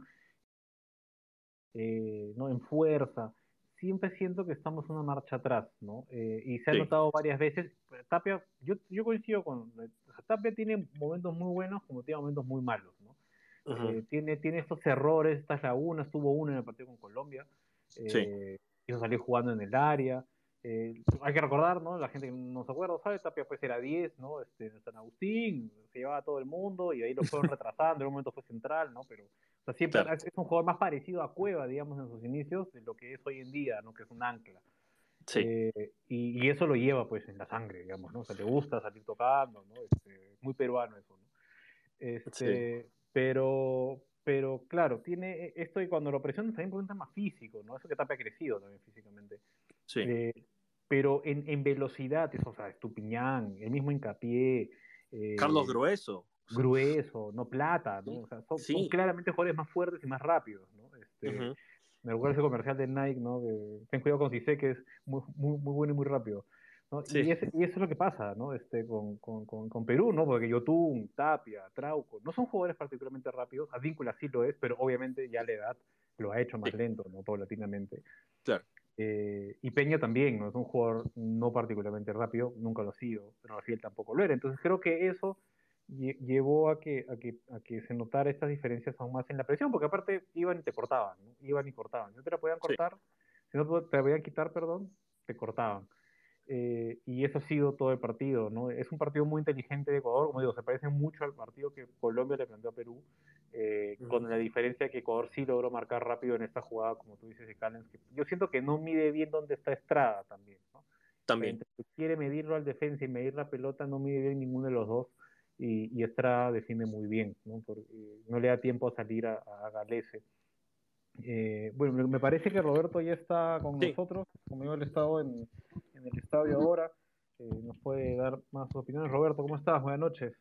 eh, ¿no? en fuerza. Siempre siento que estamos una marcha atrás, ¿no? Eh, y se ha notado varias veces. Tapia, yo, yo coincido con. Tapia tiene momentos muy buenos como tiene momentos muy malos, ¿no? Eh, tiene, tiene estos errores, estas lagunas. Tuvo uno en el partido con Colombia. Eh, Hizo salir jugando en el área. Eh, hay que recordar, ¿no? La gente que no se acuerda, ¿sabe? Tapia pues era 10, ¿no? Este, en San Agustín, se llevaba a todo el mundo y ahí lo fueron retrasando, en un momento fue central, ¿no? Pero o sea, siempre es un jugador más parecido a Cueva, digamos, en sus inicios, de lo que es hoy en día, ¿no? Que es un ancla. Sí. Eh, y, y, eso lo lleva pues en la sangre, digamos, ¿no? O sea, le gusta salir tocando, ¿no? Este, muy peruano eso, ¿no? Este, sí. Pero, pero claro, tiene esto y cuando lo presionan también por un tema físico, ¿no? Eso que Tapia ha crecido también físicamente. Sí. Eh, pero en, en velocidad, eso, o sea, Estupiñán, el mismo hincapié. Eh, Carlos Grueso. Grueso, no Plata, ¿no? O sea, son, claramente jugadores más fuertes y más rápidos, ¿no? Este, Me recuerda ese comercial de Nike, ¿no? Ten cuidado con Cisse, que es muy, muy, muy bueno y muy rápido. ¿no? Y, y, eso es lo que pasa, ¿no? Este, con, con, con, Perú, ¿no? Porque Yotun, Tapia, Trauco, no son jugadores particularmente rápidos, Advíncula sí lo es, pero obviamente ya la edad lo ha hecho más lento, ¿no? Paulatinamente. Claro. Eh, y Peña también, ¿no? Es un jugador no particularmente rápido, nunca lo ha sido, pero Rafael tampoco lo era. Entonces creo que eso llevó a que, a, que, a que se notara estas diferencias aún más en la presión, porque aparte iban y te cortaban, ¿no? Iban y cortaban. No te la podían cortar, si no te la podían quitar, perdón, te cortaban. Eh, y eso ha sido todo el partido, ¿no? Es un partido muy inteligente de Ecuador, como digo, se parece mucho al partido que Colombia le planteó a Perú, eh, con la diferencia que Ecuador sí logró marcar rápido en esta jugada, como tú dices, de Callens, que yo siento que no mide bien dónde está Estrada también, ¿no? También. quiere medirlo al defensa y medir la pelota, no mide bien ninguno de los dos, y, y Estrada defiende muy bien, ¿no? Porque no le da tiempo a salir a, a Galese. Eh, bueno, me parece que Roberto ya está con nosotros, como yo he estado en, en el estadio ahora, eh, nos puede dar más opiniones. Roberto, ¿cómo estás? Buenas noches.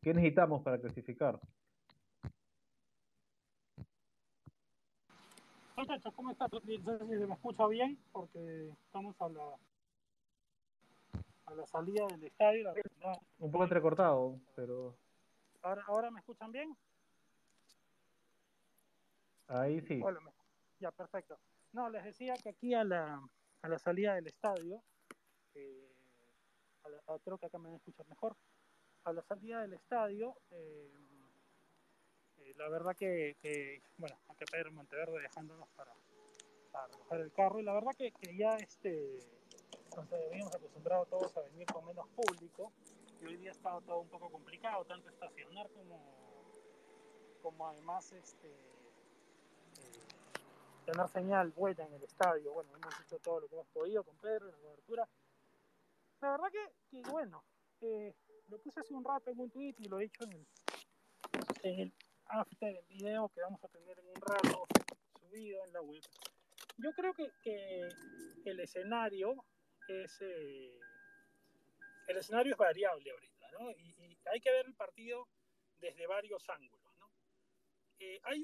¿Qué necesitamos para clasificar? Muchachos, ¿cómo estás? No sé si se me escucha bien, porque estamos a la, a la salida del estadio. Un poco entrecortado, pero... ¿Ahora, ¿Ahora me escuchan bien? Ahí sí. Hola, ya, perfecto. No, les decía que aquí a la, a la salida del estadio, eh, creo que acá me van a escuchar mejor, a la salida del estadio, eh, eh, la verdad que, que, bueno, acá Pedro Monteverde dejándonos para, para el carro, y la verdad que, que ya este, nos habíamos acostumbrado todos a venir con menos público, y hoy día ha estado todo un poco complicado, tanto estacionar como, como además este tener señal buena en el estadio. Bueno, hemos hecho todo lo que hemos podido con Pedro, la cobertura. La verdad que, bueno, eh, lo puse hace un rato en un tweet y lo he dicho en el, en el after video que vamos a tener en un rato subido en la web. Yo creo que, que el escenario es eh, el escenario es variable ahorita, ¿no? Y, y hay que ver el partido desde varios ángulos. Eh, hay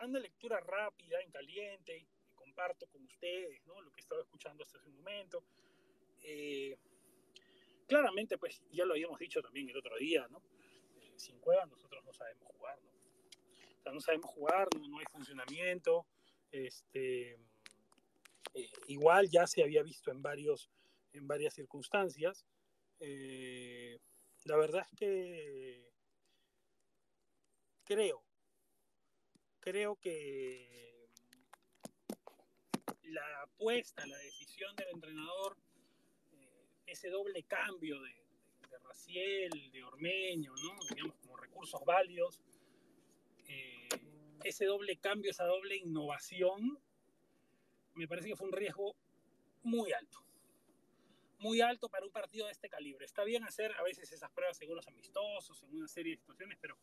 una lectura rápida, en caliente, que comparto con ustedes, ¿no? Lo que he estado escuchando hasta un momento. Eh, claramente, pues ya lo habíamos dicho también el otro día, ¿no? Eh, sin Cueva nosotros no sabemos jugar, ¿no? O sea, no sabemos jugar, no, hay funcionamiento. Este, igual ya se había visto en, varios, en varias circunstancias. la verdad es que creo creo que la apuesta, la decisión del entrenador, eh, ese doble cambio de, de, Raciel, de Ormeño, digamos como recursos válidos, eh, ese doble cambio, esa doble innovación, me parece que fue un riesgo muy alto. Muy alto para un partido de este calibre. Está bien hacer a veces esas pruebas en unos amistosos, en una serie de situaciones, pero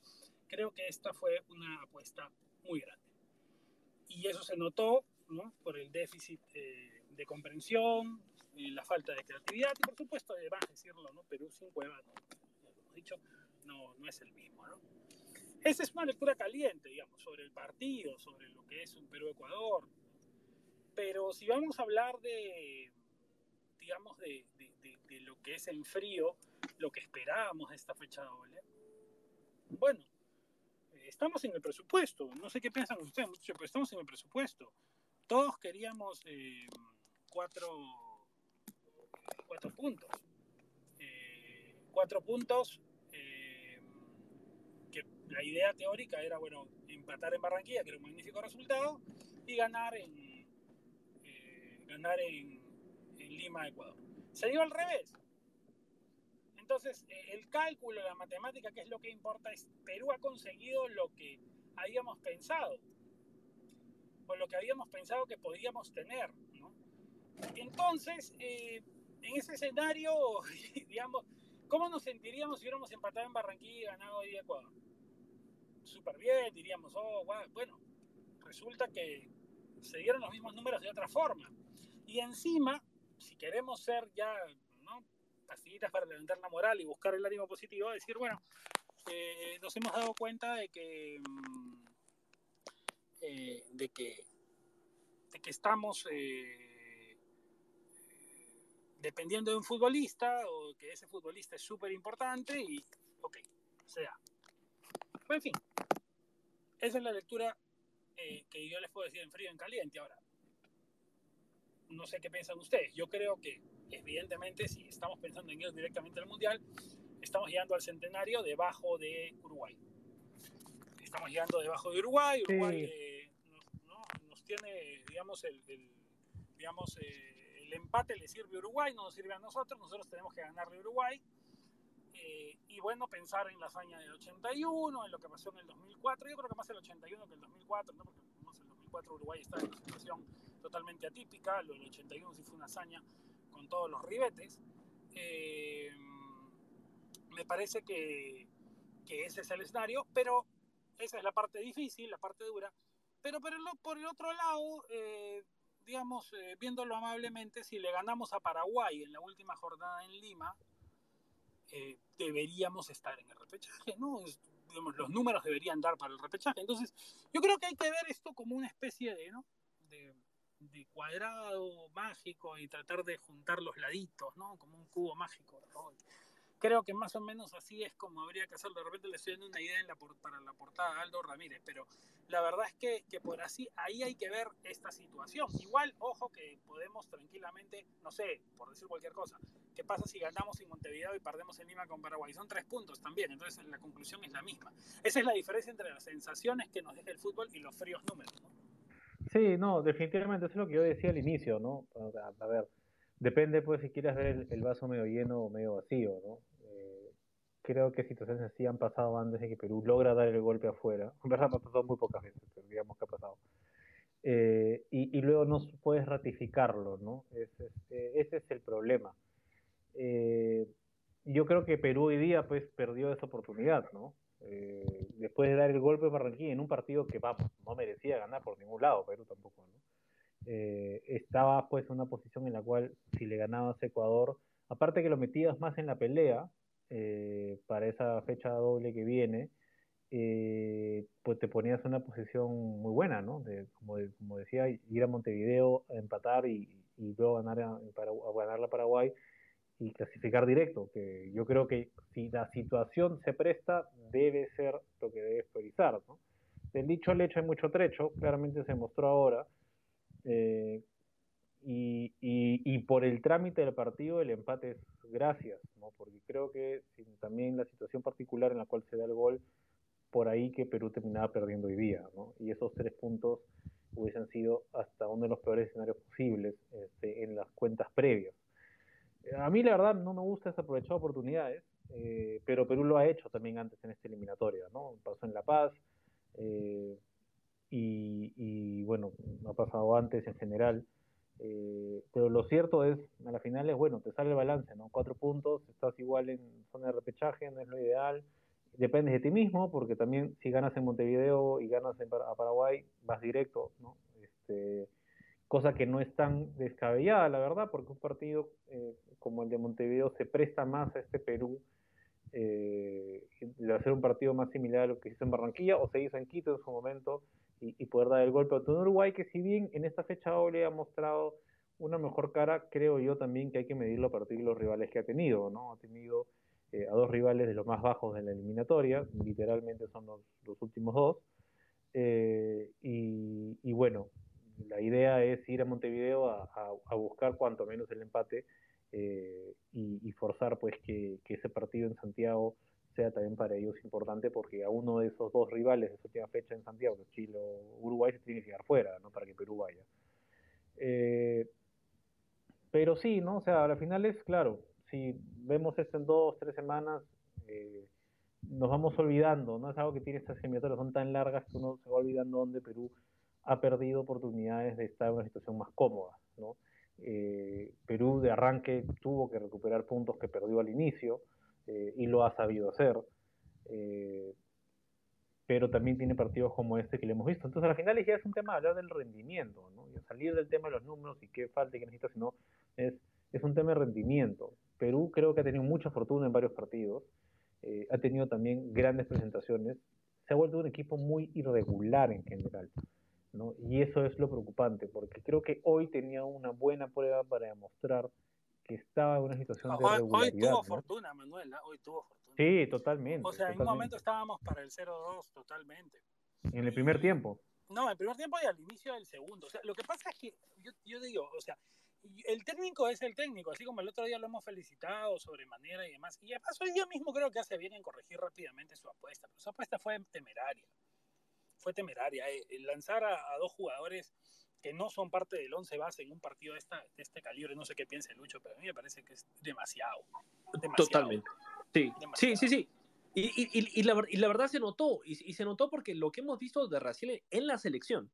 creo que esta fue una apuesta muy grande. Y eso se notó ¿no? por el déficit eh, de comprensión, eh, la falta de creatividad y por supuesto, además decirlo, ¿no? Perú sin cueva, ¿no? dicho, no, no es el mismo. ¿no? Esa es una lectura caliente, digamos, sobre el partido, sobre lo que es un Perú-Ecuador. Pero si vamos a hablar de, digamos, de, de, de, de lo que es en frío, lo que esperábamos de esta fecha doble, bueno, estamos en el presupuesto. No sé qué piensan ustedes, pero estamos en el presupuesto. Todos queríamos eh, cuatro, puntos. Eh, cuatro puntos eh, que la idea teórica era, bueno, empatar en Barranquilla, que era un magnífico resultado, y ganar en, eh, ganar en, en Lima, Ecuador. Se dio al revés. Entonces, eh, el cálculo, la matemática, que es lo que importa, es Perú ha conseguido lo que habíamos pensado, o lo que habíamos pensado que podíamos tener. ¿no? Entonces, eh, en ese escenario, digamos, ¿cómo nos sentiríamos si hubiéramos empatado en Barranquilla y ganado hoy Ecuador? Súper bien, diríamos, oh, bueno, resulta que se dieron los mismos números de otra forma. Y encima, si queremos ser ya pastillitas para levantar la moral y buscar el ánimo positivo, decir, bueno, eh, nos hemos dado cuenta de que, mm, eh, de que, de que estamos eh, dependiendo de un futbolista o que ese futbolista es súper importante y, ok, sea. En fin, esa es la lectura que yo les puedo decir en frío, en caliente. Ahora, no sé qué piensan ustedes. Yo creo que, evidentemente, si estamos pensando en ir directamente al Mundial, estamos llegando al centenario debajo de Uruguay. Estamos llegando debajo de Uruguay. Uruguay eh, nos, tiene, digamos, el, digamos eh, el empate le sirve a Uruguay, no nos sirve a nosotros. Nosotros tenemos que ganarle a Uruguay. Eh, y bueno, pensar en la hazaña del 81, en lo que pasó en el 2004. Yo creo que más el 81 que el 2004, ¿no? porque en el 2004 Uruguay está en una situación totalmente atípica. Lo del 81 sí fue una hazaña con todos los ribetes. Eh, me parece que, que, ese es el escenario, pero esa es la parte difícil, la parte dura. Pero, pero por el otro lado, eh, digamos, viéndolo amablemente, si le ganamos a Paraguay en la última jornada en Lima, eh, deberíamos estar en el repechaje, ¿no? los números deberían dar para el repechaje. Entonces, yo creo que hay que ver esto como una especie de, ¿no? de, de cuadrado mágico y tratar de juntar los laditos, ¿no? Como un cubo mágico. ¿no? creo que más o menos así es como habría que hacerlo. De repente le estoy dando una idea en la para la portada a Aldo Ramírez, pero la verdad es que, que, por así, ahí hay que ver esta situación. Igual, ojo que podemos tranquilamente, no sé, por decir cualquier cosa, ¿qué pasa si ganamos en Montevideo y perdemos en Lima con Paraguay? Son tres puntos también, entonces la conclusión es la misma. Esa es la diferencia entre las sensaciones que nos deja el fútbol y los fríos números, ¿no? Sí, no, definitivamente, eso es lo que yo decía al inicio, ¿no? A, ver, depende pues si quieres ver el, vaso medio lleno o medio vacío, ¿no? creo que situaciones así han pasado antes de que Perú logra dar el golpe afuera. En verdad ha pasado muy pocas veces, pero digamos que ha pasado. Eh, y, luego no puedes ratificarlo, ¿no? Ese, ese es el problema. Eh, yo creo que Perú hoy día pues perdió esa oportunidad, ¿no? Eh, después de dar el golpe a Barranquilla en un partido que no merecía ganar por ningún lado, Perú tampoco, ¿no? estaba pues en una posición en la cual si le ganabas a Ecuador, aparte que lo metías más en la pelea, eh, para esa fecha doble que viene, eh, pues te ponías en una posición muy buena, ¿no? De, como, como, decía, ir a Montevideo a empatar y, luego ganar a, a ganar la Paraguay y clasificar directo, que yo creo que si la situación se presta, debe ser lo que debe priorizar, ¿no? Del dicho al hecho hay mucho trecho, claramente se mostró ahora, eh, y, y, por el trámite del partido el empate es gracias, ¿no? porque creo que también la situación particular en la cual se da el gol, por ahí que Perú terminaba perdiendo hoy día, ¿no? y esos tres puntos hubiesen sido hasta uno de los peores escenarios posibles este, en las cuentas previas. A mí la verdad no me gusta desaprovechar oportunidades, eh, pero Perú lo ha hecho también antes en esta eliminatoria, ¿no? Pasó en La Paz eh, y, y, bueno, ha pasado antes en general. Eh, pero lo cierto es, a la final es bueno, te sale el balance, ¿no? Cuatro puntos, estás igual en zona de repechaje, no es lo ideal. Dependes de ti mismo, porque también si ganas en Montevideo y ganas en, a Paraguay, vas directo, ¿no? Este, cosa que no es tan descabellada, la verdad, porque un partido eh, como el de Montevideo se presta más a este Perú eh, de hacer un partido más similar a lo que hizo en Barranquilla o se hizo en Quito en su momento y, poder dar el golpe a todo Uruguay, que si bien en esta fecha doble ha mostrado una mejor cara, creo yo también que hay que medirlo a partir de los rivales que ha tenido, ¿no? Ha tenido eh, a dos rivales de los más bajos de la eliminatoria, literalmente son los, últimos dos, eh, y, bueno, la idea es ir a Montevideo a, buscar cuanto menos el empate eh, y, y, forzar pues que, ese partido en Santiago sea también para ellos importante porque a uno de esos dos rivales de su última fecha en Santiago, Chile o Uruguay, se tiene que quedar fuera, ¿no? Para que Perú vaya. Eh, pero sí, ¿no? O sea, a la final es claro, si vemos esto en dos, tres semanas, eh, nos vamos olvidando, ¿no? Es algo que tiene estas eliminatorias, son tan largas que uno se va olvidando donde Perú ha perdido oportunidades de estar en una situación más cómoda, ¿no? Eh, Perú de arranque tuvo que recuperar puntos que perdió al inicio, eh, y lo ha sabido hacer. Eh, pero también tiene partidos como este que le hemos visto. Entonces, al final ya es un tema de hablar del rendimiento, ¿no? Y salir del tema de los números y qué falta y qué necesita, sino es, un tema de rendimiento. Perú creo que ha tenido mucha fortuna en varios partidos, ha tenido también grandes presentaciones, se ha vuelto un equipo muy irregular en general, ¿no? Y eso es lo preocupante, porque creo que hoy tenía una buena prueba para demostrar estaba en una situación de Hoy tuvo fortuna, Manuel, hoy tuvo fortuna. Sí, totalmente. O sea, en un momento estábamos para el 0-2 totalmente. En el primer tiempo. No, el primer tiempo y al inicio del segundo. O sea, lo que pasa es que yo, yo digo, o sea, el técnico es el técnico, así como el otro día lo hemos felicitado sobremanera y demás. Y además hoy día mismo creo que hace bien en corregir rápidamente su apuesta, pero su apuesta fue temeraria. Fue temeraria. Eh, lanzar a, dos jugadores que no son parte del 11 base en un partido de, este calibre, no sé qué piense Lucho, pero a mí me parece que es demasiado. Totalmente. Sí, sí, sí, sí. Y, la, verdad se notó, y, se notó porque lo que hemos visto de Raciel en la selección,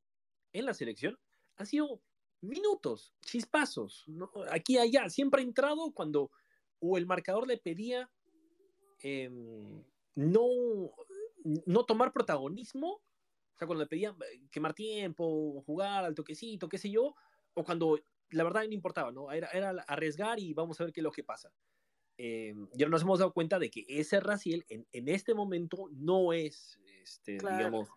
en la selección, ha sido minutos, chispazos, ¿no? aquí allá, siempre ha entrado cuando o el marcador le pedía em, no, no tomar protagonismo, o sea, cuando le pedían eh, quemar tiempo, jugar al toquecito, qué sé yo, o cuando la verdad no importaba, ¿no? Era, era arriesgar y vamos a ver qué es lo que pasa. Eh, ya nos hemos dado cuenta de que ese Raciel en, en este momento no es, este, digamos,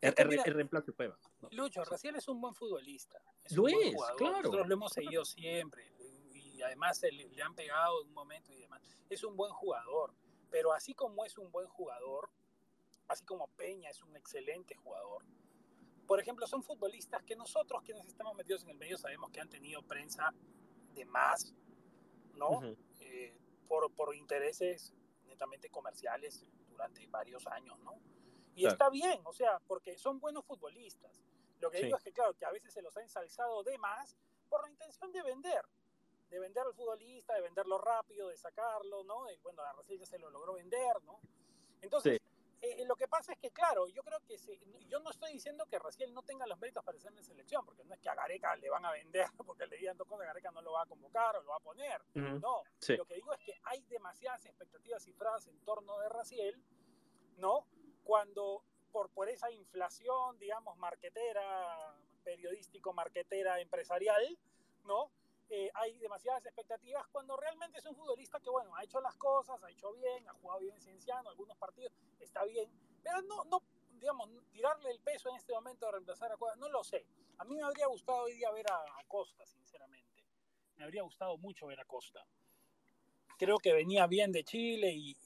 el, reemplazo de Cueva. Lucho, Raciel es un buen futbolista. lo es, claro. Nosotros lo hemos seguido siempre y además le, le, han pegado en un momento y demás. Es un buen jugador, pero así como es un buen jugador, así como Peña es un excelente jugador, por ejemplo, son futbolistas que nosotros quienes estamos metidos en el medio sabemos que han tenido prensa de más, ¿no? por, por intereses netamente comerciales durante varios años, ¿no? Y está bien, o sea, porque son buenos futbolistas. Lo que digo es que, claro, que a veces se los ha ensalzado de más por la intención de vender, de vender al futbolista, de venderlo rápido, de sacarlo, ¿no? Y, bueno, a Raciel ya se lo logró vender, ¿no? Entonces, eh, lo que pasa es que, claro, yo creo que yo no estoy diciendo que Raciel no tenga los méritos para en selección, porque no es que a Gareca le van a vender porque le digan dos cosas, Gareca no lo va a convocar o lo va a poner. No, lo que digo es que hay demasiadas expectativas cifradas en torno de Raciel, ¿no? Cuando por, por esa inflación, digamos, marquetera, periodístico, marquetera, empresarial, ¿no? Eh, hay demasiadas expectativas cuando realmente es un futbolista que, bueno, ha hecho las cosas, ha hecho bien, ha jugado bien Cienciano, algunos partidos, está bien, pero no, no, digamos, tirarle el peso en este momento de reemplazar a Cueva, no lo sé. A mí me habría gustado hoy día ver a, Costa, sinceramente. Me habría gustado mucho ver a Costa. Creo que venía bien de Chile y,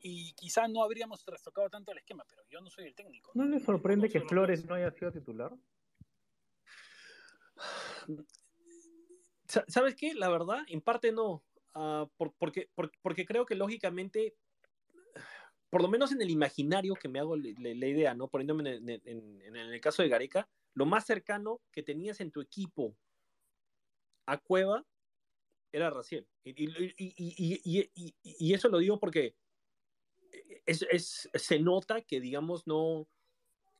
y, quizás no habríamos trastocado tanto el esquema, pero yo no soy el técnico. ¿No, le sorprende que Flores no haya sido titular? ¿Sabes qué? La verdad, en parte no. Ah, porque, creo que lógicamente, por lo menos en el imaginario que me hago la, idea, ¿no? Poniéndome en, el caso de Gareca, lo más cercano que tenías en tu equipo a Cueva era Raciel. Y, eso lo digo porque es, se nota que, digamos, no,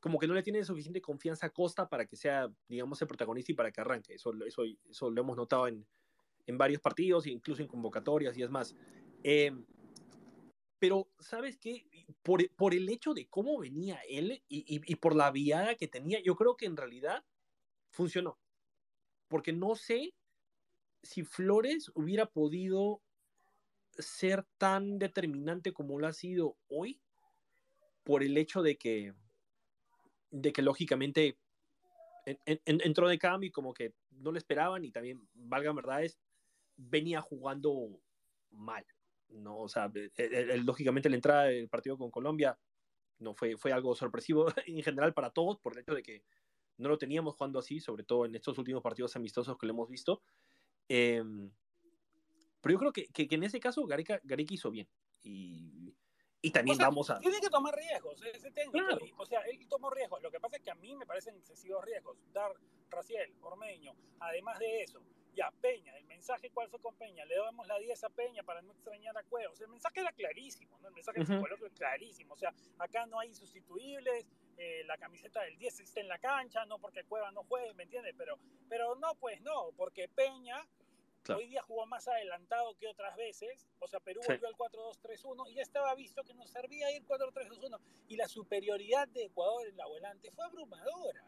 como que no le tiene suficiente confianza a Costa para que sea, digamos, el protagonista y para que arranque. Eso, eso, eso lo hemos notado en, en varios partidos, incluso en convocatorias y es más. Em, pero, ¿sabes qué? Por, por, el hecho de cómo venía él y, y, por la viada que tenía, yo creo que en realidad funcionó. Porque no sé si Flores hubiera podido ser tan determinante como lo ha sido hoy por el hecho de que de que lógicamente entró de cambio y como que no lo esperaban y también, valga verdades, venía jugando mal, ¿no? O sea, e, e, lógicamente la entrada del partido con Colombia no fue, fue algo sorpresivo en general para todos por el hecho de que no lo teníamos jugando así, sobre todo en estos últimos partidos amistosos que lo hemos visto. Em, pero yo creo que, que, en ese caso Gareca, Gareca hizo bien. Y, y también vamos a. Tiene que tomar riesgos, ese técnico. O sea, él tomó riesgos. Lo que pasa es que a mí me parecen excesivos riesgos. Dar Raciel, Ormeño, además de eso, ya, Peña, el mensaje cuál fue con Peña, le damos la 10 a Peña para no extrañar a Cueva. O sea, el mensaje era clarísimo, ¿no? El mensaje uh es clarísimo. O sea, acá no hay insustituibles, eh, la camiseta del 10 está en la cancha, no porque Cueva no juegue, ¿me entiendes? Pero, pero no, pues no, porque Peña Hoy día jugó más adelantado que otras veces. O sea, Perú volvió al 4-2-3-1 y ya estaba visto que nos servía ir 4-3-2-1. Y la superioridad de Ecuador en la volante fue abrumadora.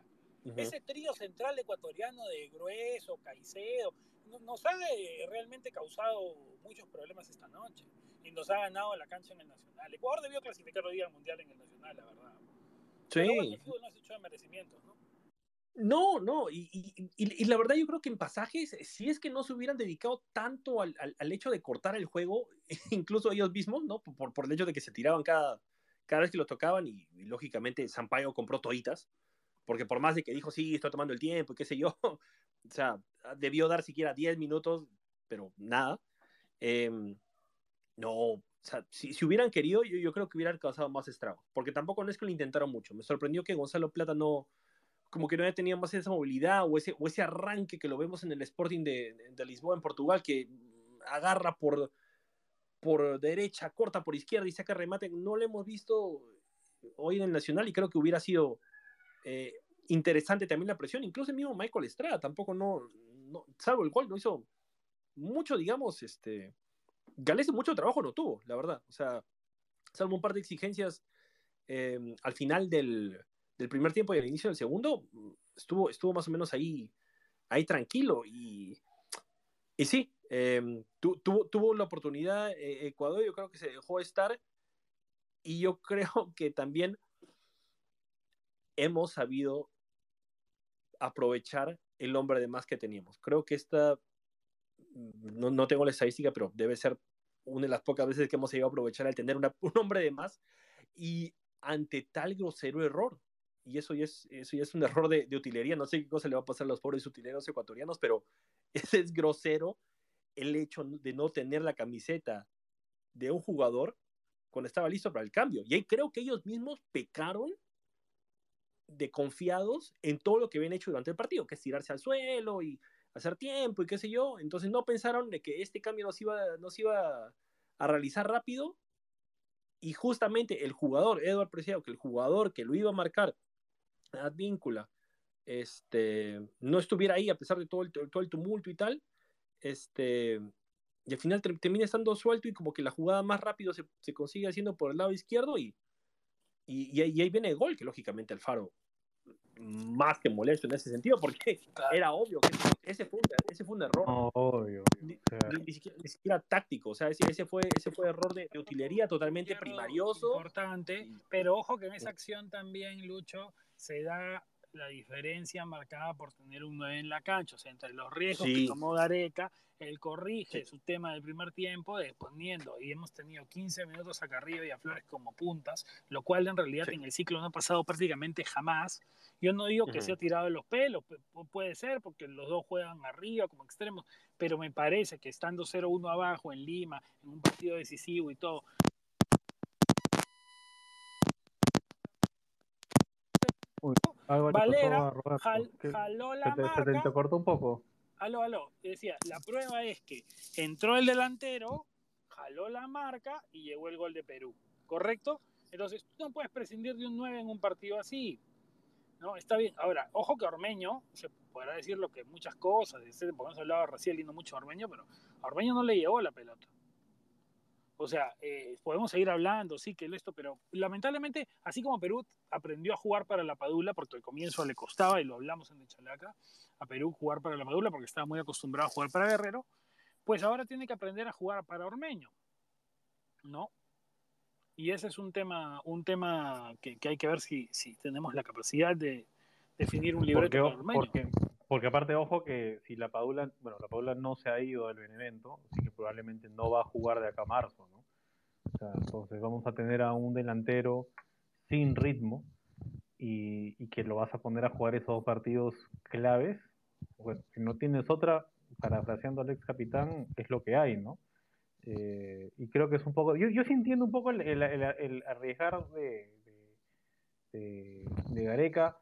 Ese trío central ecuatoriano de Grueso, Caicedo, nos ha eh, realmente causado muchos problemas esta noche. Y nos ha ganado la cancha en el Nacional. Ecuador debió clasificar hoy día al Mundial en el Nacional, la verdad. Sí. Pero el fútbol no ha hecho de merecimientos, ¿no? No, no, y, y, y, la verdad yo creo que en pasajes, si es que no se hubieran dedicado tanto al, al, hecho de cortar el juego, incluso ellos mismos, ¿no? Por, por, el hecho de que se tiraban cada, cada vez que lo tocaban y, lógicamente Sampaio compró toitas, porque por más de que dijo, sí, estoy tomando el tiempo, qué sé yo, o sea, debió dar siquiera 10 minutos, pero nada. Em, no, o sea, si, si hubieran querido, yo, creo que hubiera causado más estrago, porque tampoco no es que lo intentaron mucho. Me sorprendió que Gonzalo Plata no, como que no más esa movilidad o ese, o ese arranque que lo vemos en el Sporting de, de Lisboa en Portugal, que agarra por, por derecha, corta por izquierda y saca remate. No lo hemos visto hoy en el Nacional y creo que hubiera sido eh, interesante también la presión. Incluso el mismo Michael Estrada tampoco no, no, salvo el gol, no hizo mucho, digamos, este, Galés mucho trabajo no tuvo, la verdad. O sea, salvo un par de exigencias eh, al final del, del, primer tiempo y al inicio del segundo, estuvo, estuvo más o menos ahí, ahí tranquilo. Y, y sí, eh, tu, tu, tuvo la oportunidad eh, Ecuador, yo creo que se dejó estar. Y yo creo que también hemos sabido aprovechar el hombre de más que teníamos. Creo que esta, no, no, tengo la estadística, pero debe ser una de las pocas veces que hemos a aprovechar al tener una, un hombre de más y ante tal grosero error. Y eso ya es, eso es un error de, utilería. No sé qué cosa le va a pasar a los pobres utileros ecuatorianos, pero ese es grosero el hecho de no tener la camiseta de un jugador cuando estaba listo para el cambio. Y ahí creo que ellos mismos pecaron de confiados en todo lo que habían hecho durante el partido, que es tirarse al suelo y hacer tiempo y qué sé yo. Entonces no pensaron de que este cambio nos iba, nos iba a realizar rápido. Y justamente el jugador, Eduardo Preciado, que el jugador que lo iba a marcar, Advíncula, este, no estuviera ahí a pesar de todo el, todo el tumulto y tal, este, y al final termina estando suelto y como que la jugada más rápido se, se consigue haciendo por el lado izquierdo y, y, y, ahí viene el gol, que lógicamente Alfaro más que molesto en ese sentido, porque claro. era obvio que ese fue, ese fue un error. No, obvio. Ni, ni, ni, siquiera, ni, siquiera, táctico, o sea, ese, ese, fue, ese fue error de, de utilería totalmente primarioso. Importante, pero ojo que en esa acción también, Lucho, se da la diferencia marcada por tener un 9 en la cancha, o sea, entre los riesgos sí. que tomó Gareca, él corrige sí. su tema del primer tiempo poniendo, y hemos tenido 15 minutos a Carrillo y a Flores como puntas, lo cual en realidad sí. en el ciclo no ha pasado prácticamente jamás. Yo no digo que uh -huh. se ha tirado de los pelos, puede ser, porque los dos juegan arriba como extremos, pero me parece que estando 0-1 abajo en Lima, en un partido decisivo y todo, algo Valera jal, jaló la se te, marca. Se te cortó un poco. Aló, aló. Decía, la prueba es que entró el delantero, jaló la marca y llegó el gol de Perú. ¿Correcto? Entonces, tú no puedes prescindir de un 9 en un partido así. ¿no? Está bien. Ahora, ojo que Ormeño, se podrá decir lo que muchas cosas, porque hemos hablado recién lindo mucho de Ormeño, pero a Ormeño no le llegó la pelota. O sea, eh, podemos seguir hablando, sí, que esto, pero lamentablemente, así como Perú aprendió a jugar para la Padula, porque al comienzo le costaba, y lo hablamos en el Chalaca, a Perú jugar para la Padula, porque estaba muy acostumbrado a jugar para Guerrero, pues ahora tiene que aprender a jugar para Ormeño, ¿no? Y ese es un tema, un tema que, que hay que ver si, si, tenemos la capacidad de definir un libreto porque, para Ormeño. Porque, porque aparte, ojo que si la Padula, bueno, la Padula no se ha ido del Benevento, así que probablemente no va a jugar de acá a marzo, ¿no? Entonces vamos a tener a un delantero sin ritmo y, y, que lo vas a poner a jugar esos dos partidos claves. Bueno, si no tienes otra, parafraseando al ex capitán, es lo que hay, ¿no? Eh, y creo que es un poco. Yo, yo sí entiendo un poco el, el, arriesgar de, de Gareca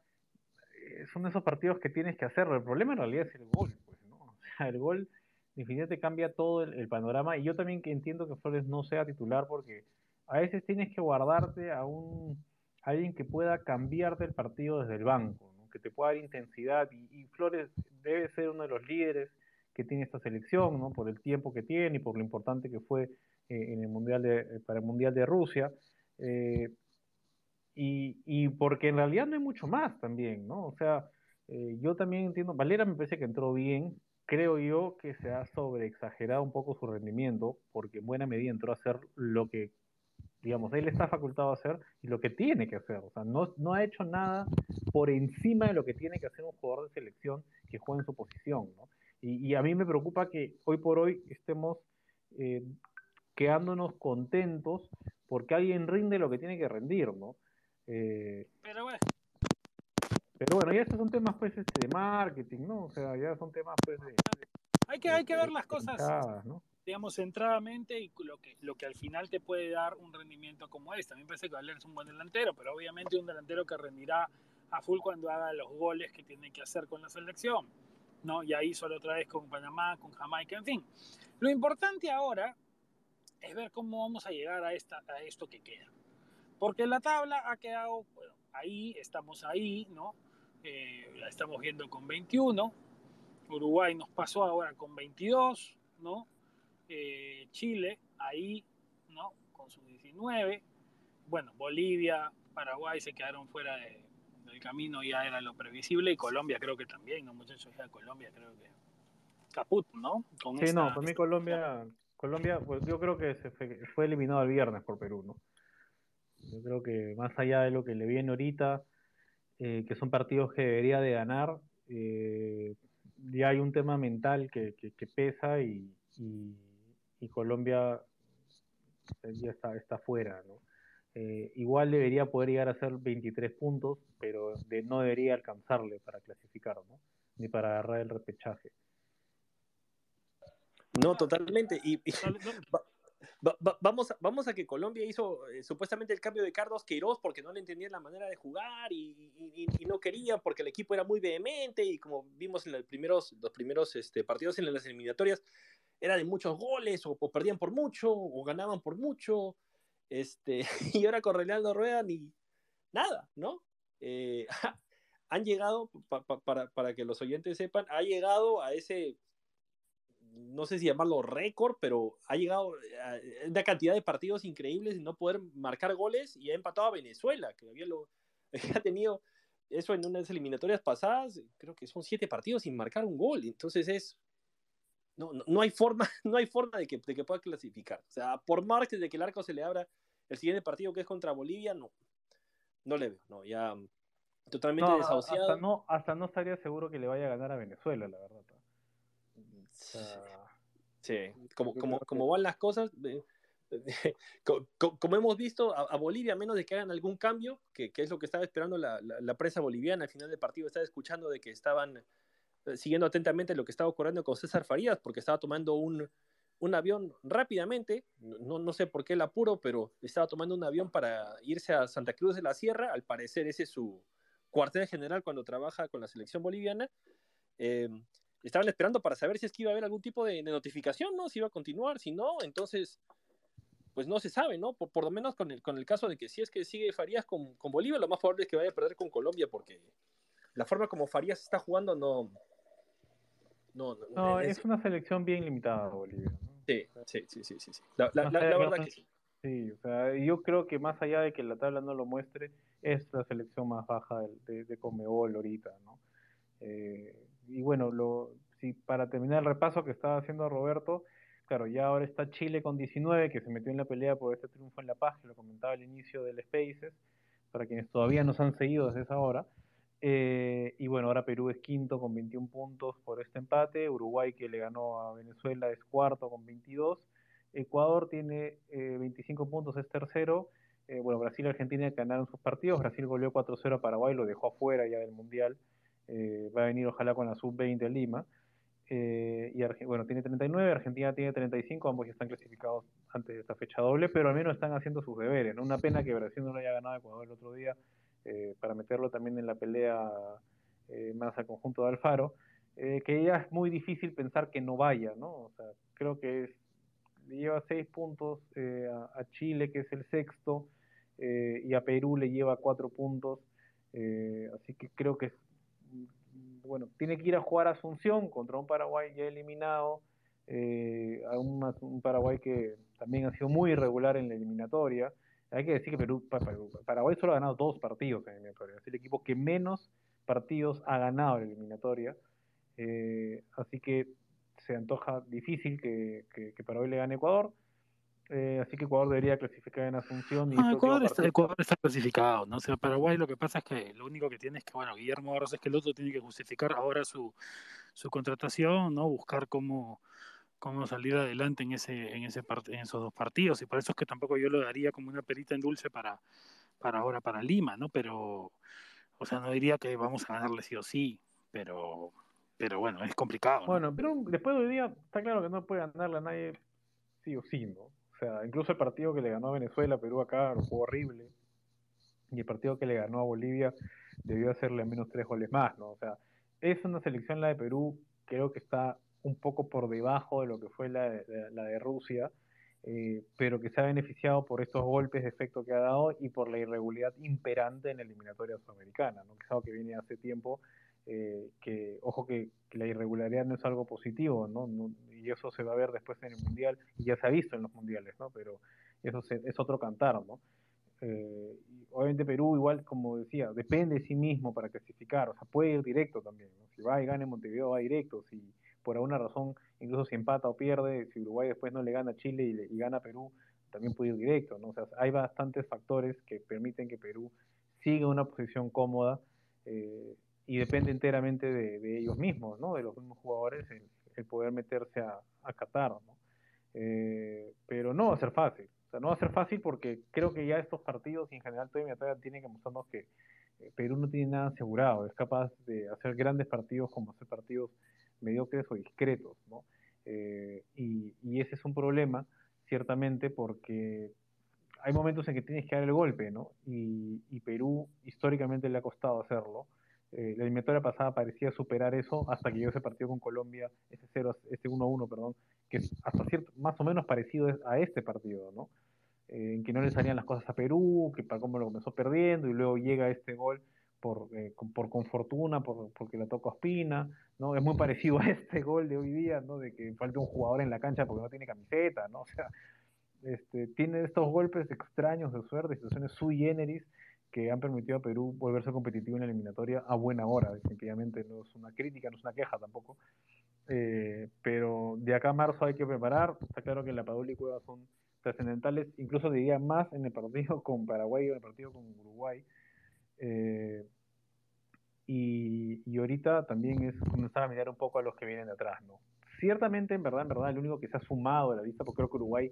son esos partidos que tienes que hacerlo. El problema en realidad es el gol, pues, ¿no? O sea, el gol definitivamente cambia todo el, panorama. Y yo también que entiendo que Flores no sea titular porque a veces tienes que guardarte a un alguien que pueda cambiarte el partido desde el banco, ¿no? que te pueda dar intensidad. Y, Flores debe ser uno de los líderes que tiene esta selección, ¿no? Por el tiempo que tiene y por lo importante que fue eh, en el mundial de, eh, para el mundial de Rusia. Eh, y, y, porque en realidad no hay mucho más también, ¿no? O sea, eh, yo también entiendo, Valera me parece que entró bien, creo yo que se ha sobreexagerado un poco su rendimiento, porque en buena medida entró a hacer lo que, digamos, él está facultado a hacer y lo que tiene que hacer, o sea, no, no ha hecho nada por encima de lo que tiene que hacer un jugador de selección que juega en su posición, ¿no? Y, y a mí me preocupa que hoy por hoy estemos eh, quedándonos contentos porque alguien rinde lo que tiene que rendir, ¿no? Eh, pero bueno. Pero bueno, ya estos son temas pues este, de marketing, ¿no? O sea, ya son temas pues de... hay, que, hay que ver las cosas, digamos, centradamente y lo que, lo que al final te puede dar un rendimiento como este. A mí me parece que Valer es un buen delantero, pero obviamente un delantero que rendirá a full cuando haga los goles que tiene que hacer con la selección. ¿no? Ya hizo la otra vez con Panamá, con Jamaica, en fin. Lo importante ahora es ver cómo vamos a llegar a, esta, a esto que queda. Porque la tabla ha quedado, bueno, ahí, estamos ahí, ¿no? Eh, la estamos viendo con 21. Uruguay nos pasó ahora con 22, ¿no? Eh, Chile ahí, ¿no? Con sus 19. Bueno, Bolivia, Paraguay se quedaron fuera de, del camino, ya era lo previsible. Y Colombia creo que también, ¿no? Muchachos, ya Colombia creo que caput, ¿no? sí, no, por mí Colombia, Colombia, pues yo creo que se fue, eliminado el viernes por Perú, ¿no? Yo creo que más allá de lo que le viene ahorita, eh, que son partidos que debería de ganar, eh, ya hay un tema mental que, pesa y, Colombia ya está, está fuera, ¿no? Eh, igual debería poder llegar a ser 23 puntos, pero de, no debería alcanzarle para clasificar, ¿no? Ni para agarrar el repechaje. No, totalmente. Y, vamos, a, vamos a que Colombia hizo eh, supuestamente el cambio de Carlos Queiroz porque no le entendía la manera de jugar y, no quería porque el equipo era muy vehemente y como vimos en los primeros, los primeros este, partidos en las eliminatorias, era de muchos goles o, perdían por mucho o ganaban por mucho. Este, y ahora con Reinaldo Rueda ni nada, ¿no? Eh, han llegado, para, para que los oyentes sepan, ha llegado a ese no sé si llamarlo récord, pero ha llegado a una cantidad de partidos increíbles y no poder marcar goles y ha empatado a Venezuela, que había, lo, ha tenido eso en unas eliminatorias pasadas, creo que son siete partidos sin marcar un gol, entonces es, no, no, hay forma, no hay forma de que, de que pueda clasificar, o sea, por más de que el arco se le abra el siguiente partido que es contra Bolivia, no, no le veo, no, ya totalmente desahuciado. Hasta no, hasta no estaría seguro que le vaya a ganar a Venezuela, la verdad. Sí, como, como, como van las cosas, como, hemos visto, a, Bolivia, a menos de que hagan algún cambio, que, es lo que estaba esperando la, la, prensa boliviana al final del partido, estaba escuchando de que estaban eh, siguiendo atentamente lo que estaba ocurriendo con César Farías, porque estaba tomando un, un avión rápidamente, no, no sé por qué el apuro, pero estaba tomando un avión para irse a Santa Cruz de la Sierra, al parecer ese es su cuartel general cuando trabaja con la selección boliviana. Eh, estaban esperando para saber si es que iba a haber algún tipo de, notificación, ¿no? Si iba a continuar, si no, entonces, pues no se sabe, ¿no? Por, lo menos con el, con el caso de que si es que sigue Farías con, con Bolivia, lo más probable es que vaya a perder con Colombia, porque la forma como Farías está jugando no... No, no, es, una selección bien limitada Bolivia. Sí, sí, sí, sí, sí. La, verdad que sí. Sí, o sea, yo creo que más allá de que la tabla no lo muestre, es la selección más baja de, de, Comebol ahorita, ¿no? Eh, y bueno, lo, si para terminar el repaso que estaba haciendo Roberto, claro, ya ahora está Chile con 19, que se metió en la pelea por este triunfo en La Paz, que lo comentaba al inicio del Spaces, para quienes todavía nos han seguido desde esa hora. Eh, y bueno, ahora Perú es quinto con 21 puntos por este empate, Uruguay que le ganó a Venezuela es cuarto con 22, Ecuador tiene 25 eh, puntos, es tercero, eh, bueno, Brasil y Argentina ganaron sus partidos, Brasil goleó 4-0 a Paraguay, lo dejó afuera ya del Mundial, eh, va a venir ojalá con la sub-20 de Lima. Eh, y bueno, tiene 39, Argentina tiene 35, ambos ya están clasificados antes de esta fecha doble, pero al menos están haciendo sus deberes. Una pena que Brasil no haya ganado Ecuador el otro día eh, para meterlo también en la pelea más al conjunto de Alfaro, que ya es muy difícil pensar que no vaya, ¿no? O sea, creo que es, lleva seis puntos a, a, Chile, que es el sexto, y a Perú le lleva cuatro puntos, así que creo que es bueno, tiene que ir a jugar a Asunción contra un Paraguay ya eliminado, eh, a un, Paraguay que también ha sido muy irregular en la eliminatoria. Hay que decir que Perú, Paraguay solo ha ganado dos partidos en la eliminatoria, es el equipo que menos partidos ha ganado en la eliminatoria. Eh, así que se antoja difícil que, que, Paraguay le gane a Ecuador. Eh, así que Ecuador debería clasificar en Asunción. Y Ecuador, está, Ecuador, está, clasificado, ¿no? O sea, Paraguay lo que pasa es que lo único que tiene es que, bueno, Guillermo Barros es que el otro tiene que justificar ahora su, su contratación, ¿no? Buscar cómo, cómo salir adelante en ese, en ese en esos dos partidos. Y por eso es que tampoco yo lo daría como una perita en dulce para, para ahora, para Lima, ¿no? Pero, O sea, no diría que vamos a ganarle sí o sí, pero, pero bueno, es complicado. Bueno, pero después de hoy día está claro que no puede ganarle a nadie sí o sí, ¿no? O sea, incluso el partido que le ganó a Venezuela, Perú acá, lo jugó horrible. Y el partido que le ganó a Bolivia debió hacerle al menos tres goles más, ¿no? O sea, es una selección la de Perú, creo que está un poco por debajo de lo que fue la de, la de Rusia, eh, pero que se ha beneficiado por estos golpes de efecto que ha dado y por la irregularidad imperante en la eliminatoria sudamericana, ¿no? que es algo que viene hace tiempo, eh, que ojo que, la irregularidad no es algo positivo, ¿no? y eso se va a ver después en el Mundial, y ya se ha visto en los Mundiales, ¿no? pero eso es otro cantar, ¿no? Eh, obviamente Perú igual, como decía, depende de sí mismo para clasificar, o sea, puede ir directo también, si va y gana en Montevideo va directo, si por alguna razón, incluso si empata o pierde, si Uruguay después no le gana a Chile y, gana a Perú, también puede ir directo, ¿no? O sea, hay bastantes factores que permiten que Perú siga una posición cómoda eh, y depende enteramente de, ellos mismos, ¿no? De los mismos jugadores el, poder meterse a, Qatar, ¿no? Eh, pero no va a ser fácil, o sea, no va a ser fácil porque creo que ya estos partidos y en general toda mi tienen que mostrarnos que eh, Perú no tiene nada asegurado, es capaz de hacer grandes partidos como hacer partidos mediocres o discretos, ¿no? Eh, y, ese es un problema, ciertamente, porque hay momentos en que tienes que dar el golpe, ¿no? Y, Perú históricamente le ha costado hacerlo. Eh, la eliminatoria pasada parecía superar eso hasta que llegó ese partido con Colombia, ese 0, ese 1-1, perdón, que es hasta cierto, más o menos parecido a este partido, ¿no? Eh, en que no le salían las cosas a Perú, que para cómo lo comenzó perdiendo y luego llega este gol por, eh, por con por, porque la toca Ospina, ¿no? Es muy parecido a este gol de hoy día, ¿no? De que falta un jugador en la cancha porque no tiene camiseta, ¿no? O sea, este, tiene estos golpes extraños de suerte, situaciones sui generis que han permitido a Perú volverse competitivo en la eliminatoria a buena hora, definitivamente. No es una crítica, no es una queja tampoco, eh, pero de acá a marzo hay que preparar, está claro que la Padula y Cueva son trascendentales, incluso diría más en el partido con Paraguay o en el partido con Uruguay, eh, y, y, ahorita también es comenzar a mirar un poco a los que vienen de atrás, ¿no? Ciertamente, en verdad, en verdad, el único que se ha sumado a la lista, porque creo que Uruguay,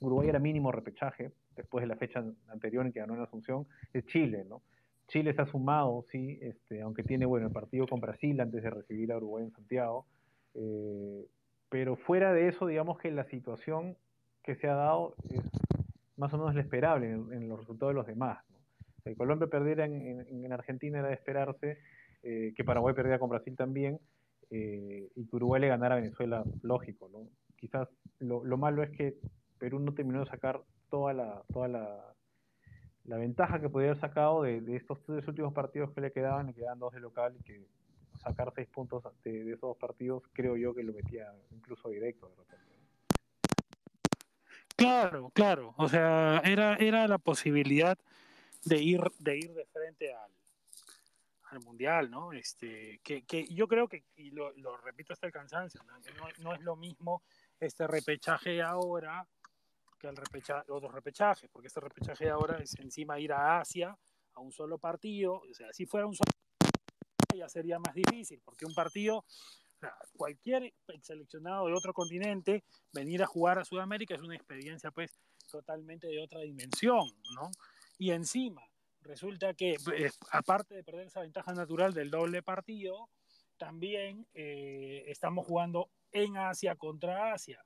Uruguay era mínimo repechaje, después de la fecha anterior en que ganó en Asunción, es Chile, ¿no? Chile se ha sumado, sí, este, aunque tiene, bueno, el partido con Brasil antes de recibir a Uruguay en Santiago, eh, pero fuera de eso, digamos que la situación que se ha dado es más o menos la esperable en, los resultados de los demás, ¿no? Colombia perdiera en, Argentina era de esperarse, eh, que Paraguay perdiera con Brasil también, eh, y que Uruguay le ganara a Venezuela, lógico, ¿no? Quizás lo, malo es que Perú no terminó de sacar toda la, toda la, la ventaja que podía haber sacado de, estos tres últimos partidos que le quedaban, le quedaban dos de local, y que sacar seis puntos de, esos dos partidos, creo yo que lo metía incluso directo de repente. Claro, claro. O sea, era, era la posibilidad de ir, de ir de frente al, al mundial, ¿no? Este, que, que yo creo que, y lo, lo repito hasta el cansancio, ¿no? No, es lo mismo este repechaje ahora que el repechaje, otros repechajes, porque este repechaje ahora es encima ir a Asia a un solo partido, o sea, si fuera un solo ya sería más difícil, porque un partido, cualquier seleccionado de otro continente, venir a jugar a Sudamérica es una experiencia pues totalmente de otra dimensión, ¿no? Y encima, resulta que, pues, aparte de perder esa ventaja natural del doble partido, también eh, estamos jugando en Asia contra Asia,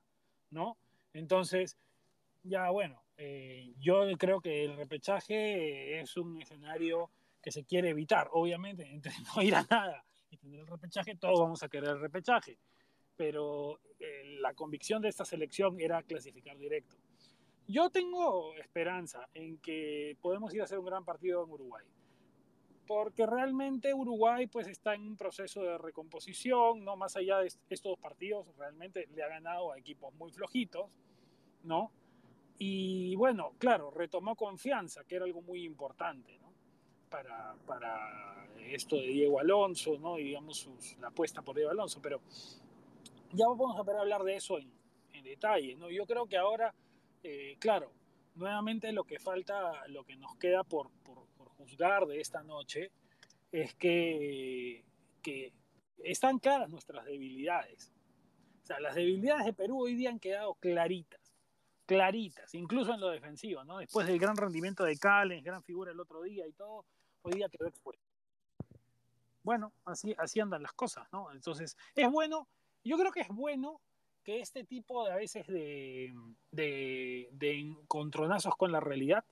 ¿no? Entonces, ya bueno, eh, yo creo que el repechaje es un escenario que se quiere evitar, obviamente, entre no ir a nada y tener el repechaje, todos vamos a querer el repechaje, pero eh, la convicción de esta selección era clasificar directo. Yo tengo esperanza en que podemos ir a hacer un gran partido en Uruguay. Porque realmente Uruguay pues está en un proceso de recomposición, no más allá de estos partidos, realmente le ha ganado a equipos muy flojitos, ¿no? Y bueno, claro, retomó confianza, que era algo muy importante. Para, para esto de Diego Alonso, ¿no? Y digamos la apuesta por Diego Alonso, pero ya vamos a ver hablar de eso en, detalle, ¿no? Yo creo que ahora eh, claro, nuevamente lo que falta, lo que nos queda por, por, juzgar de esta noche es que, están claras nuestras debilidades. O sea, las debilidades de Perú hoy día han quedado claritas, claritas, incluso en lo defensivo, ¿no? Después del gran rendimiento de Calen, gran figura el otro día y todo, hoy día quedó expuesto. bueno, así, así andan las cosas, ¿no? Entonces, es bueno, yo creo que es bueno que este tipo de a veces de, de, de encontronazos con la realidad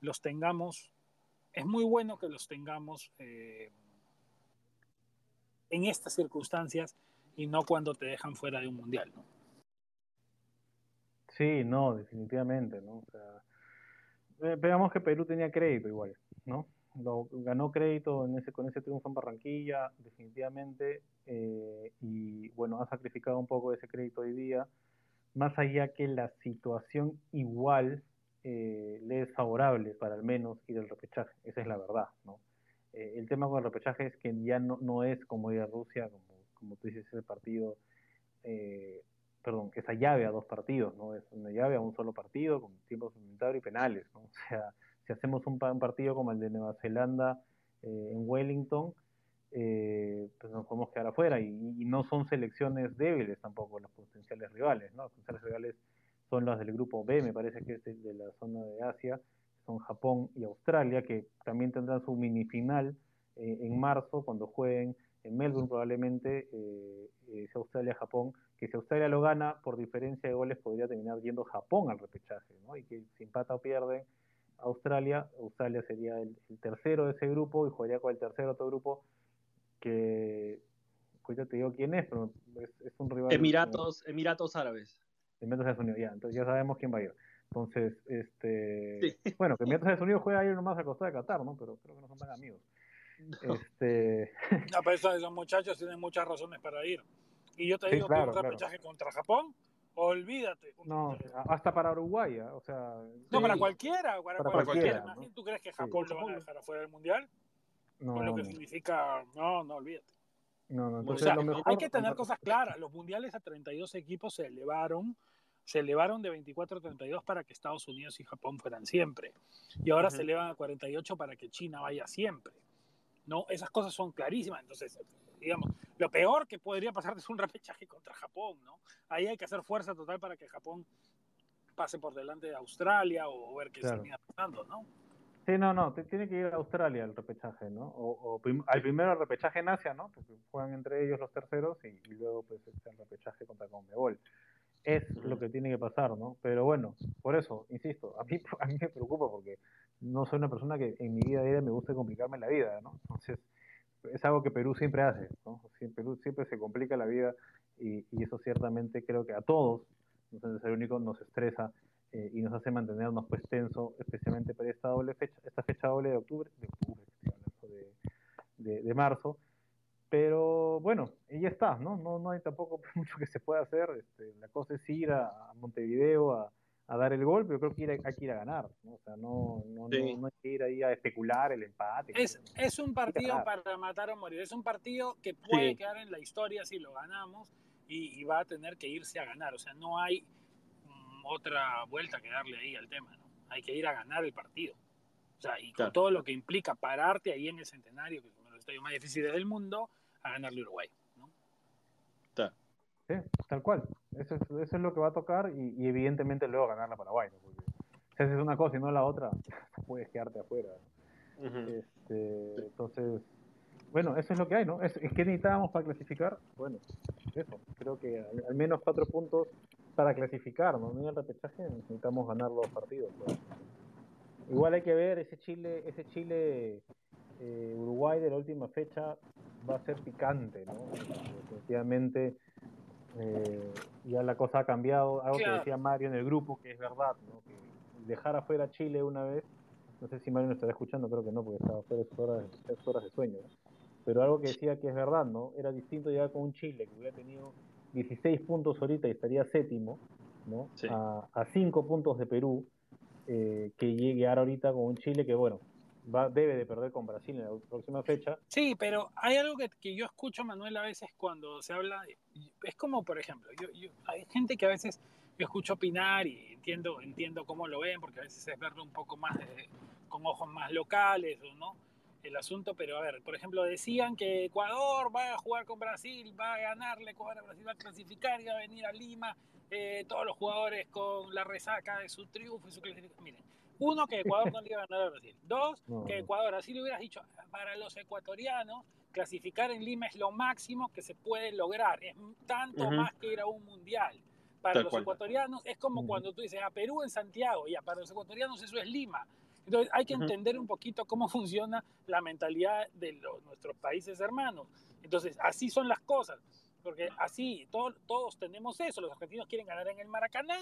los tengamos, es muy bueno que los tengamos eh, en estas circunstancias y no cuando te dejan fuera de un mundial, ¿no? Sí, no, definitivamente, ¿no? O sea, veamos que Perú tenía crédito igual, ¿no? Ganó crédito en ese, con ese triunfo en Barranquilla, definitivamente, eh, y bueno, ha sacrificado un poco ese crédito hoy día, más allá que la situación igual eh, le es favorable para al menos ir al repechaje, esa es la verdad, ¿no? Eh, el tema con el repechaje es que ya no, no es como ir a Rusia, como, como tú dices, ese partido eh, perdón, esa llave a dos partidos, ¿no? Es una llave a un solo partido con tiempo suplementario y penales, ¿no? O sea, si hacemos un, partido como el de Nueva Zelanda eh, en Wellington, eh, pues nos podemos quedar afuera y, no son selecciones débiles tampoco los potenciales rivales, ¿no? Los potenciales rivales son los del grupo B, me parece que es de la zona de Asia, son Japón y Australia, que también tendrán su mini final eh, en marzo cuando jueguen en Melbourne probablemente, eh, Australia-Japón, que si Australia lo gana por diferencia de goles podría terminar yendo Japón al repechaje, ¿no? Y que si empata o pierde Australia, Australia sería el, tercero de ese grupo y jugaría con el tercero otro grupo que, pues ya te digo quién es, pero es, un rival. Emiratos, Emiratos Árabes. Emiratos Estados Unidos, ya, entonces ya sabemos quién va a ir. Entonces, este, bueno, que Emiratos Estados Unidos juega ahí nomás a costa de Qatar, ¿no? Pero creo que no son tan amigos. Este... No, pero esos, muchachos tienen muchas razones para ir. Y yo te digo que un repechaje contra Japón, olvídate. No, hasta para Uruguay, ¿ah? o sea. No, para cualquiera. Para, cualquiera. ¿Tú crees que Japón lo van a dejar afuera del mundial? No. Con lo que significa. No, no, olvídate. No, no, o sea, hay que tener cosas claras. Los mundiales a 32 equipos se elevaron se elevaron de 24 a 32 para que Estados Unidos y Japón fueran siempre. Y ahora se elevan a 48 para que China vaya siempre. ¿no? Esas cosas son clarísimas. Entonces, digamos, lo peor que podría pasar es un repechaje contra Japón, ¿no? Ahí hay que hacer fuerza total para que Japón pase por delante de Australia o ver qué se está pasando, ¿no? Sí, no, no, tiene que ir a Australia el repechaje, ¿no? O, al primero el repechaje en Asia, ¿no? Porque juegan entre ellos los terceros y, luego pues el repechaje contra Conmebol. Es lo que tiene que pasar, ¿no? Pero bueno, por eso, insisto, a mí, a mí me preocupa porque no soy una persona que en mi vida a me guste complicarme la vida, ¿no? Entonces, es algo que Perú siempre hace, ¿no? Perú siempre se complica la vida y, eso ciertamente creo que a todos, no es el único, nos estresa eh, y nos hace mantenernos pues tenso, especialmente para esta doble fecha, esta fecha doble de octubre, de octubre, de, marzo, pero bueno, y ya está, ¿no? No, no hay tampoco mucho que se pueda hacer, este, la cosa es ir a Montevideo a a dar el gol, pero creo que hay que ir a ganar, ¿no? O sea, no, no, no, hay que ir ahí a especular el empate. Es, es un partido para matar o morir, es un partido que puede quedar en la historia si lo ganamos y, va a tener que irse a ganar, o sea, no hay mm, otra vuelta que darle ahí al tema, ¿no? Hay que ir a ganar el partido. O sea, y con todo lo que implica pararte ahí en el centenario, que es uno de los estadios más difíciles del mundo, a ganarle Uruguay. Sí, tal cual. Eso es, eso es lo que va a tocar y, evidentemente luego ganar la Paraguay. Porque si haces una cosa y no la otra, puedes quedarte afuera. este, entonces, bueno, eso es lo que hay, ¿no? Es, que necesitábamos para clasificar. Bueno, eso. Creo que al, menos cuatro puntos para clasificar, ¿no? En el repechaje necesitamos ganar los partidos. Pues. Igual hay que ver ese Chile, ese Chile eh, Uruguay de la última fecha va a ser picante, ¿no? Definitivamente eh, ya la cosa ha cambiado, algo que decía Mario en el grupo, que es verdad, ¿no? que dejar afuera Chile una vez, no sé si Mario nos estará escuchando, creo que no, porque estaba fuera de sus horas, horas de sueño, pero algo que decía que es verdad, ¿no? Era distinto llegar con un Chile que hubiera tenido 16 puntos ahorita y estaría séptimo, ¿no? A, a 5 puntos de Perú, eh, que llegar ahorita con un Chile que, bueno, debe de perder con Brasil en la próxima fecha. Sí, pero hay algo que, que yo escucho, Manuel, a veces cuando se habla, es como, por ejemplo, yo, hay gente que a veces yo escucho opinar y entiendo, entiendo cómo lo ven, porque a veces es verlo un poco más con ojos más locales no el asunto, pero a ver, por ejemplo, decían que Ecuador va a jugar con Brasil, va a ganarle, Ecuador a Brasil va a clasificar y va a venir a Lima, eh, todos los jugadores con la resaca de su triunfo y su clasificación. Miren, uno, que Ecuador no le iba a ganar a Brasil. Dos, que Ecuador, así le hubieras dicho, para los ecuatorianos, clasificar en Lima es lo máximo que se puede lograr, es tanto más que ir a un mundial. Para los ecuatorianos es como cuando tú dices a Perú en Santiago, ya para los ecuatorianos eso es Lima. Entonces hay que entender un poquito cómo funciona la mentalidad de nuestros países hermanos. Entonces así son las cosas, porque así todos tenemos eso. Los argentinos quieren ganar en el Maracaná,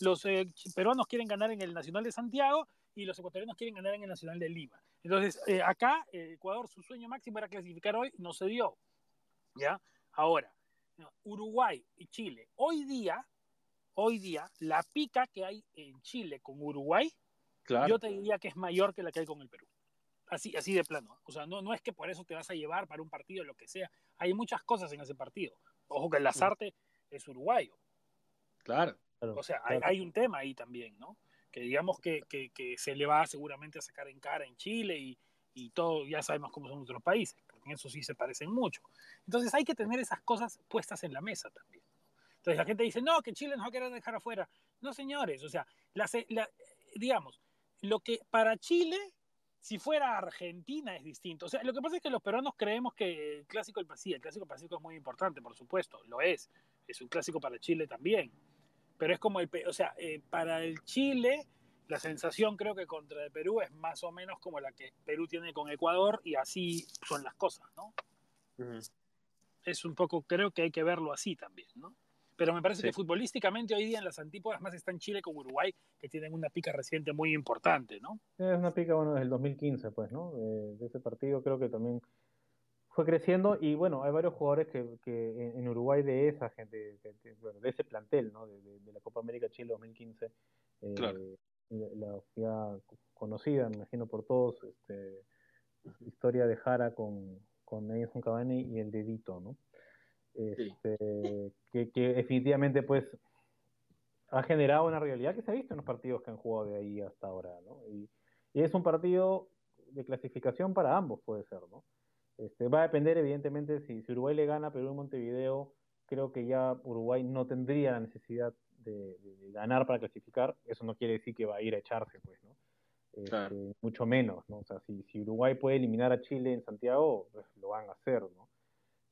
los eh, peruanos quieren ganar en el Nacional de Santiago y los ecuatorianos quieren ganar en el Nacional de Lima. Entonces, eh, acá, eh, Ecuador, su sueño máximo era clasificar hoy, no se dio. ¿Ya? Ahora, Uruguay y Chile. Hoy día, hoy día, la pica que hay en Chile con Uruguay, yo te diría que es mayor que la que hay con el Perú. Así, así de plano. O sea, no, no es que por eso te vas a llevar para un partido, lo que sea. Hay muchas cosas en ese partido. Ojo que el Lazarte es uruguayo. Claro. O sea, hay, hay, un tema ahí también, ¿no? Que digamos que, que, que, se le va seguramente a sacar en cara en Chile y, y todo, ya sabemos cómo son otros países, porque en eso sí se parecen mucho. Entonces hay que tener esas cosas puestas en la mesa también. Entonces la gente dice, no, que Chile nos va a querer dejar afuera. No, señores, o sea, la, digamos, lo que para Chile, si fuera Argentina es distinto. O sea, lo que pasa es que los peruanos creemos que el clásico del Pacífico, el clásico Pacífico es muy importante, por supuesto, lo es. Es un clásico para Chile también pero es como el, o sea, eh, para el Chile, la sensación creo que contra el Perú es más o menos como la que Perú tiene con Ecuador y así son las cosas, ¿no? Es un poco, creo que hay que verlo así también, ¿no? Pero me parece que futbolísticamente hoy día en las antípodas más están Chile con Uruguay, que tienen una pica reciente muy importante, ¿no? Es una pica, bueno, desde el 2015, pues, ¿no? de ese partido creo que también fue creciendo y bueno, hay varios jugadores que, que en Uruguay de esa gente, de, bueno, de ese plantel, ¿no? De, de, la Copa América Chile 2015, eh, la, ya conocida, me imagino por todos, este, historia de Jara con, con Edison Cavani y el dedito, ¿no? Este, que, que definitivamente pues ha generado una realidad que se ha visto en los partidos que han jugado de ahí hasta ahora, ¿no? Y, y es un partido de clasificación para ambos, puede ser, ¿no? Este, va a depender, evidentemente, si, si, Uruguay le gana a Perú en Montevideo, creo que ya Uruguay no tendría la necesidad de, ganar para clasificar. Eso no quiere decir que va a ir a echarse, pues, ¿no? Este, mucho menos, ¿no? O sea, si, si, Uruguay puede eliminar a Chile en Santiago, pues lo van a hacer, ¿no?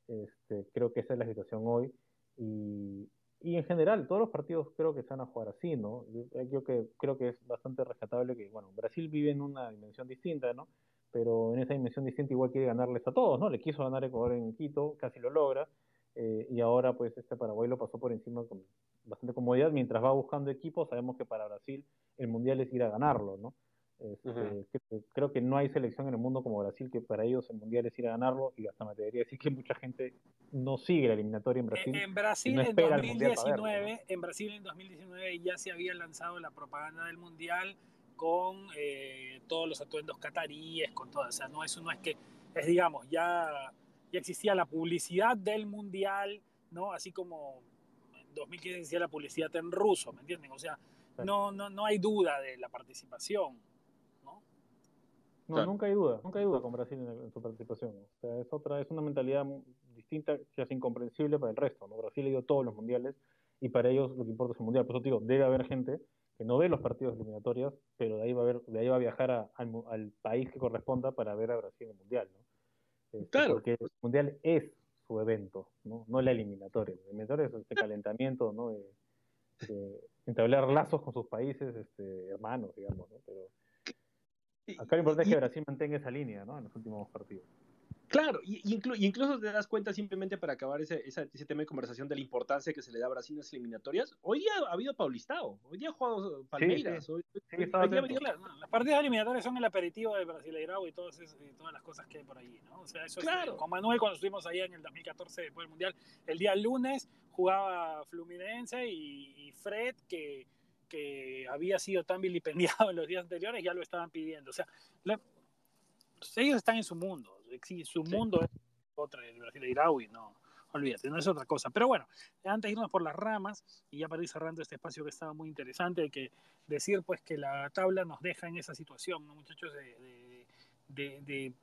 Este, creo que esa es la situación hoy. Y, y en general, todos los partidos creo que se van a jugar así, ¿no? Yo, yo que, creo que es bastante rescatable que, bueno, Brasil vive en una dimensión distinta, ¿no? Pero en esa dimensión distinta igual quiere ganarles a todos, ¿no? Le quiso ganar Ecuador en Quito, casi lo logra, eh, y ahora pues este Paraguay lo pasó por encima con bastante comodidad, mientras va buscando equipos, sabemos que para Brasil el Mundial es ir a ganarlo, ¿no? Este, creo, que no hay selección en el mundo como Brasil que para ellos el Mundial es ir a ganarlo y hasta me atrevería a decir que mucha gente no sigue la eliminatoria en Brasil. En, Brasil en 2019, en Brasil en 2019 ya se había lanzado la propaganda del Mundial con eh, todos los atuendos cataríes, con todo, o sea, no, eso no es que, es digamos, ya, ya existía la publicidad del mundial, ¿no? Así como en 2015 existía la publicidad en ruso, ¿me entienden? O sea, no, no, no hay duda de la participación, ¿no? No, nunca hay duda, nunca hay duda con Brasil en, su participación. O sea, es otra, es una mentalidad distinta que es incomprensible para el resto, ¿no? Brasil ha ido a todos los mundiales y para ellos lo que importa es el mundial. Por eso digo, debe haber gente que no ve los partidos eliminatorios, pero de ahí va a, ver, de ahí va a viajar al, país que corresponda para ver a Brasil en el Mundial, ¿no? Este, claro. Porque el Mundial es su evento, ¿no? No la eliminatoria. El eliminatoria es este calentamiento, ¿no? De, entablar lazos con sus países este, hermanos, digamos, ¿no? Pero acá lo importante es que Brasil mantenga esa línea, ¿no? En los últimos partidos. Claro, y, incluso te das cuenta simplemente para acabar ese, ese, tema de conversación de la importancia que se le da a Brasil en las eliminatorias. Hoy día ha habido Paulistao, hoy día ha jugado Palmeiras. Hoy, las partidas eliminatorias son el aperitivo del Brasileirao y todas, y todas las cosas que hay por ahí, ¿no? O sea, eso claro. con Manuel cuando estuvimos ahí en el 2014 después del Mundial, el día lunes jugaba Fluminense y, Fred, que, que había sido tan vilipendiado en los días anteriores, ya lo estaban pidiendo. O sea, ellos están en su mundo sí, su mundo es otra, el Brasil y no, olvídate, no es otra cosa. Pero bueno, antes de irnos por las ramas, y ya para ir cerrando este espacio que estaba muy interesante, hay que decir pues que la tabla nos deja en esa situación, ¿no, muchachos? De,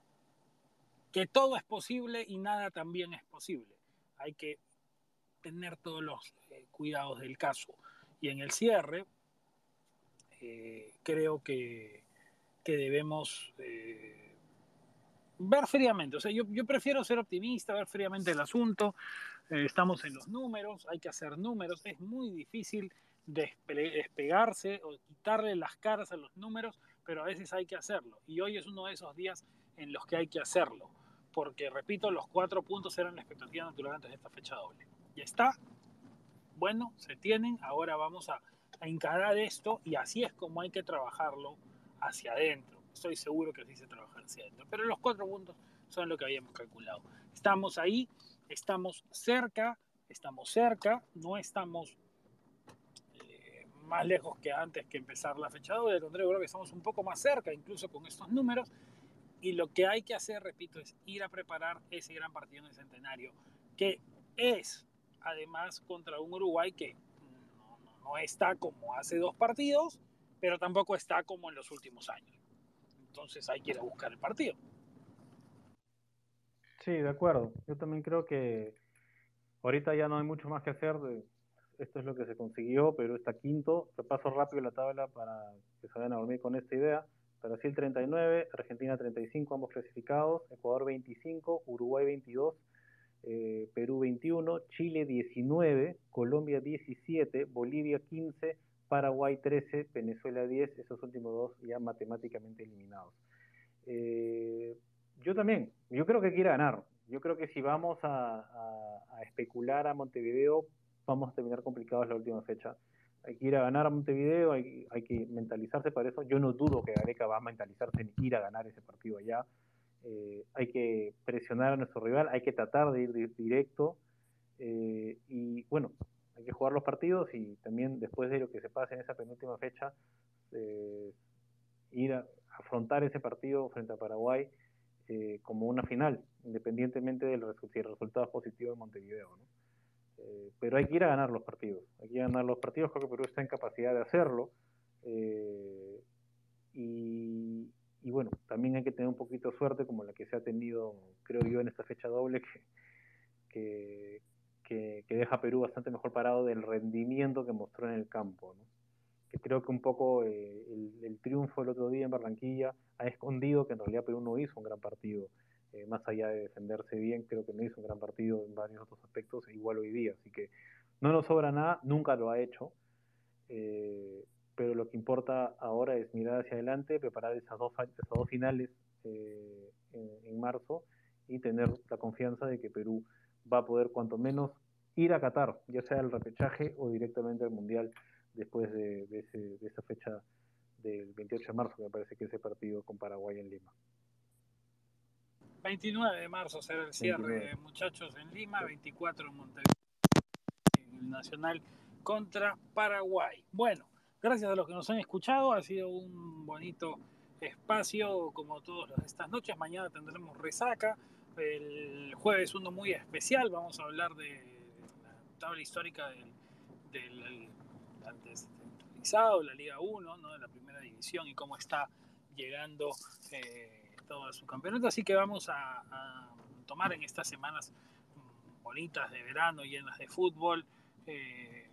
que todo es posible y nada también es posible. Hay que tener todos los eh, cuidados del caso. Y en el cierre, eh, creo que, que debemos... Eh, ver fríamente. O sea, yo, prefiero ser optimista, ver fríamente el asunto. Eh, estamos en los números, hay que hacer números. Es muy difícil despegarse o quitarle las caras a los números, pero a veces hay que hacerlo. Y hoy es uno de esos días en los que hay que hacerlo. Porque, repito, los cuatro puntos eran la expectativa natural antes de esta fecha doble. Ya está. Bueno, se tienen. Ahora vamos a, a encarar esto y así es como hay que trabajarlo hacia adentro estoy seguro que así se trabaja hacia adentro. Pero los cuatro puntos son lo que habíamos calculado. Estamos ahí, estamos cerca, estamos cerca, no estamos eh, más lejos que antes que empezar la fecha doble. Al contrario, creo que estamos un poco más cerca, incluso con estos números. Y lo que hay que hacer, repito, es ir a preparar ese gran partido en el centenario, que es además contra un Uruguay que no está como hace dos partidos, pero tampoco está como en los últimos años entonces hay que buscar el partido. Sí, de acuerdo. Yo también creo que ahorita ya no hay mucho más que hacer. Esto es lo que se consiguió, pero está quinto. Repaso rápido la tabla para que se vayan a dormir con esta idea. Brasil 39, Argentina 35, ambos clasificados, Ecuador 25, Uruguay 22, eh, Perú 21, Chile 19, Colombia 17, Bolivia 15, Paraguay 13, Venezuela 10, esos últimos dos ya matemáticamente eliminados. Eh, yo también, yo creo que a ganar. Yo creo que si vamos a, especular a Montevideo, vamos a terminar complicados la última fecha. Hay que ir a ganar a Montevideo, hay, que mentalizarse para eso. Yo no dudo que Gareca va a mentalizarse en ir a ganar ese partido allá. Eh, hay que presionar a nuestro rival, hay que tratar de ir directo. Eh, y bueno, hay que jugar los partidos y también después de lo que se pase en esa penúltima fecha, eh, ir a afrontar ese partido frente a Paraguay eh, como una final, independientemente del si el resultado es positivo en Montevideo. Eh, pero hay que ir a ganar los partidos, hay que ganar los partidos, creo que Perú está en capacidad de hacerlo. Y, y, bueno, también hay que tener un poquito de suerte como la que se ha tenido, creo yo, en esta fecha doble, que, que, que, deja a Perú bastante mejor parado del rendimiento que mostró en el campo. Que creo que un poco eh, el, triunfo el otro día en Barranquilla ha escondido que en realidad Perú no hizo un gran partido. Eh, más allá de defenderse bien, creo que no hizo un gran partido en varios otros aspectos, e igual hoy día. Así que no nos sobra nada, nunca lo ha hecho. Eh, pero lo que importa ahora es mirar hacia adelante, preparar esas dos finales en marzo y tener la confianza de que Perú va a poder cuanto menos ir a Qatar, ya sea el repechaje o directamente al Mundial después de, esa fecha del 28 de marzo, me parece que ese partido con Paraguay en Lima. 29 de marzo será el cierre, muchachos, en Lima, 24 en Montevideo, en el Nacional contra Paraguay. Bueno, gracias a los que nos han escuchado, ha sido un bonito espacio como todas estas noches. Mañana tendremos resaca el jueves uno muy especial, vamos a hablar de la tabla histórica del, del antes centralizado, la Liga 1, ¿no? de la primera división y cómo está llegando eh, todo su campeonato. Así que vamos a, tomar en estas semanas bonitas de verano, llenas de fútbol, eh,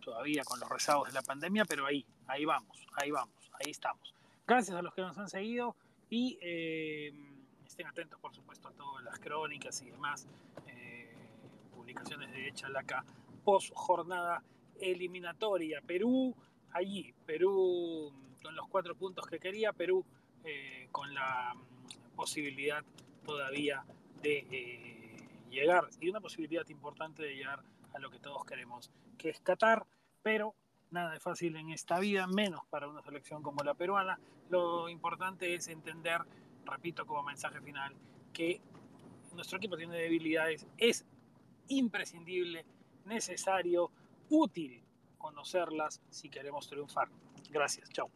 todavía con los rezagos de la pandemia, pero ahí, ahí vamos, ahí vamos, ahí estamos. Gracias a los que nos han seguido y... Eh, estén atentos, por supuesto, a todas las crónicas y demás eh, publicaciones de Chalaca post jornada eliminatoria. Perú, allí, Perú con los cuatro puntos que quería, Perú eh, con la mm, posibilidad todavía de eh, llegar, y una posibilidad importante de llegar a lo que todos queremos, que es Qatar, pero nada de fácil en esta vida, menos para una selección como la peruana. Lo importante es entender repito como mensaje final, que nuestro equipo tiene debilidades, es imprescindible, necesario, útil conocerlas si queremos triunfar. Gracias, chao.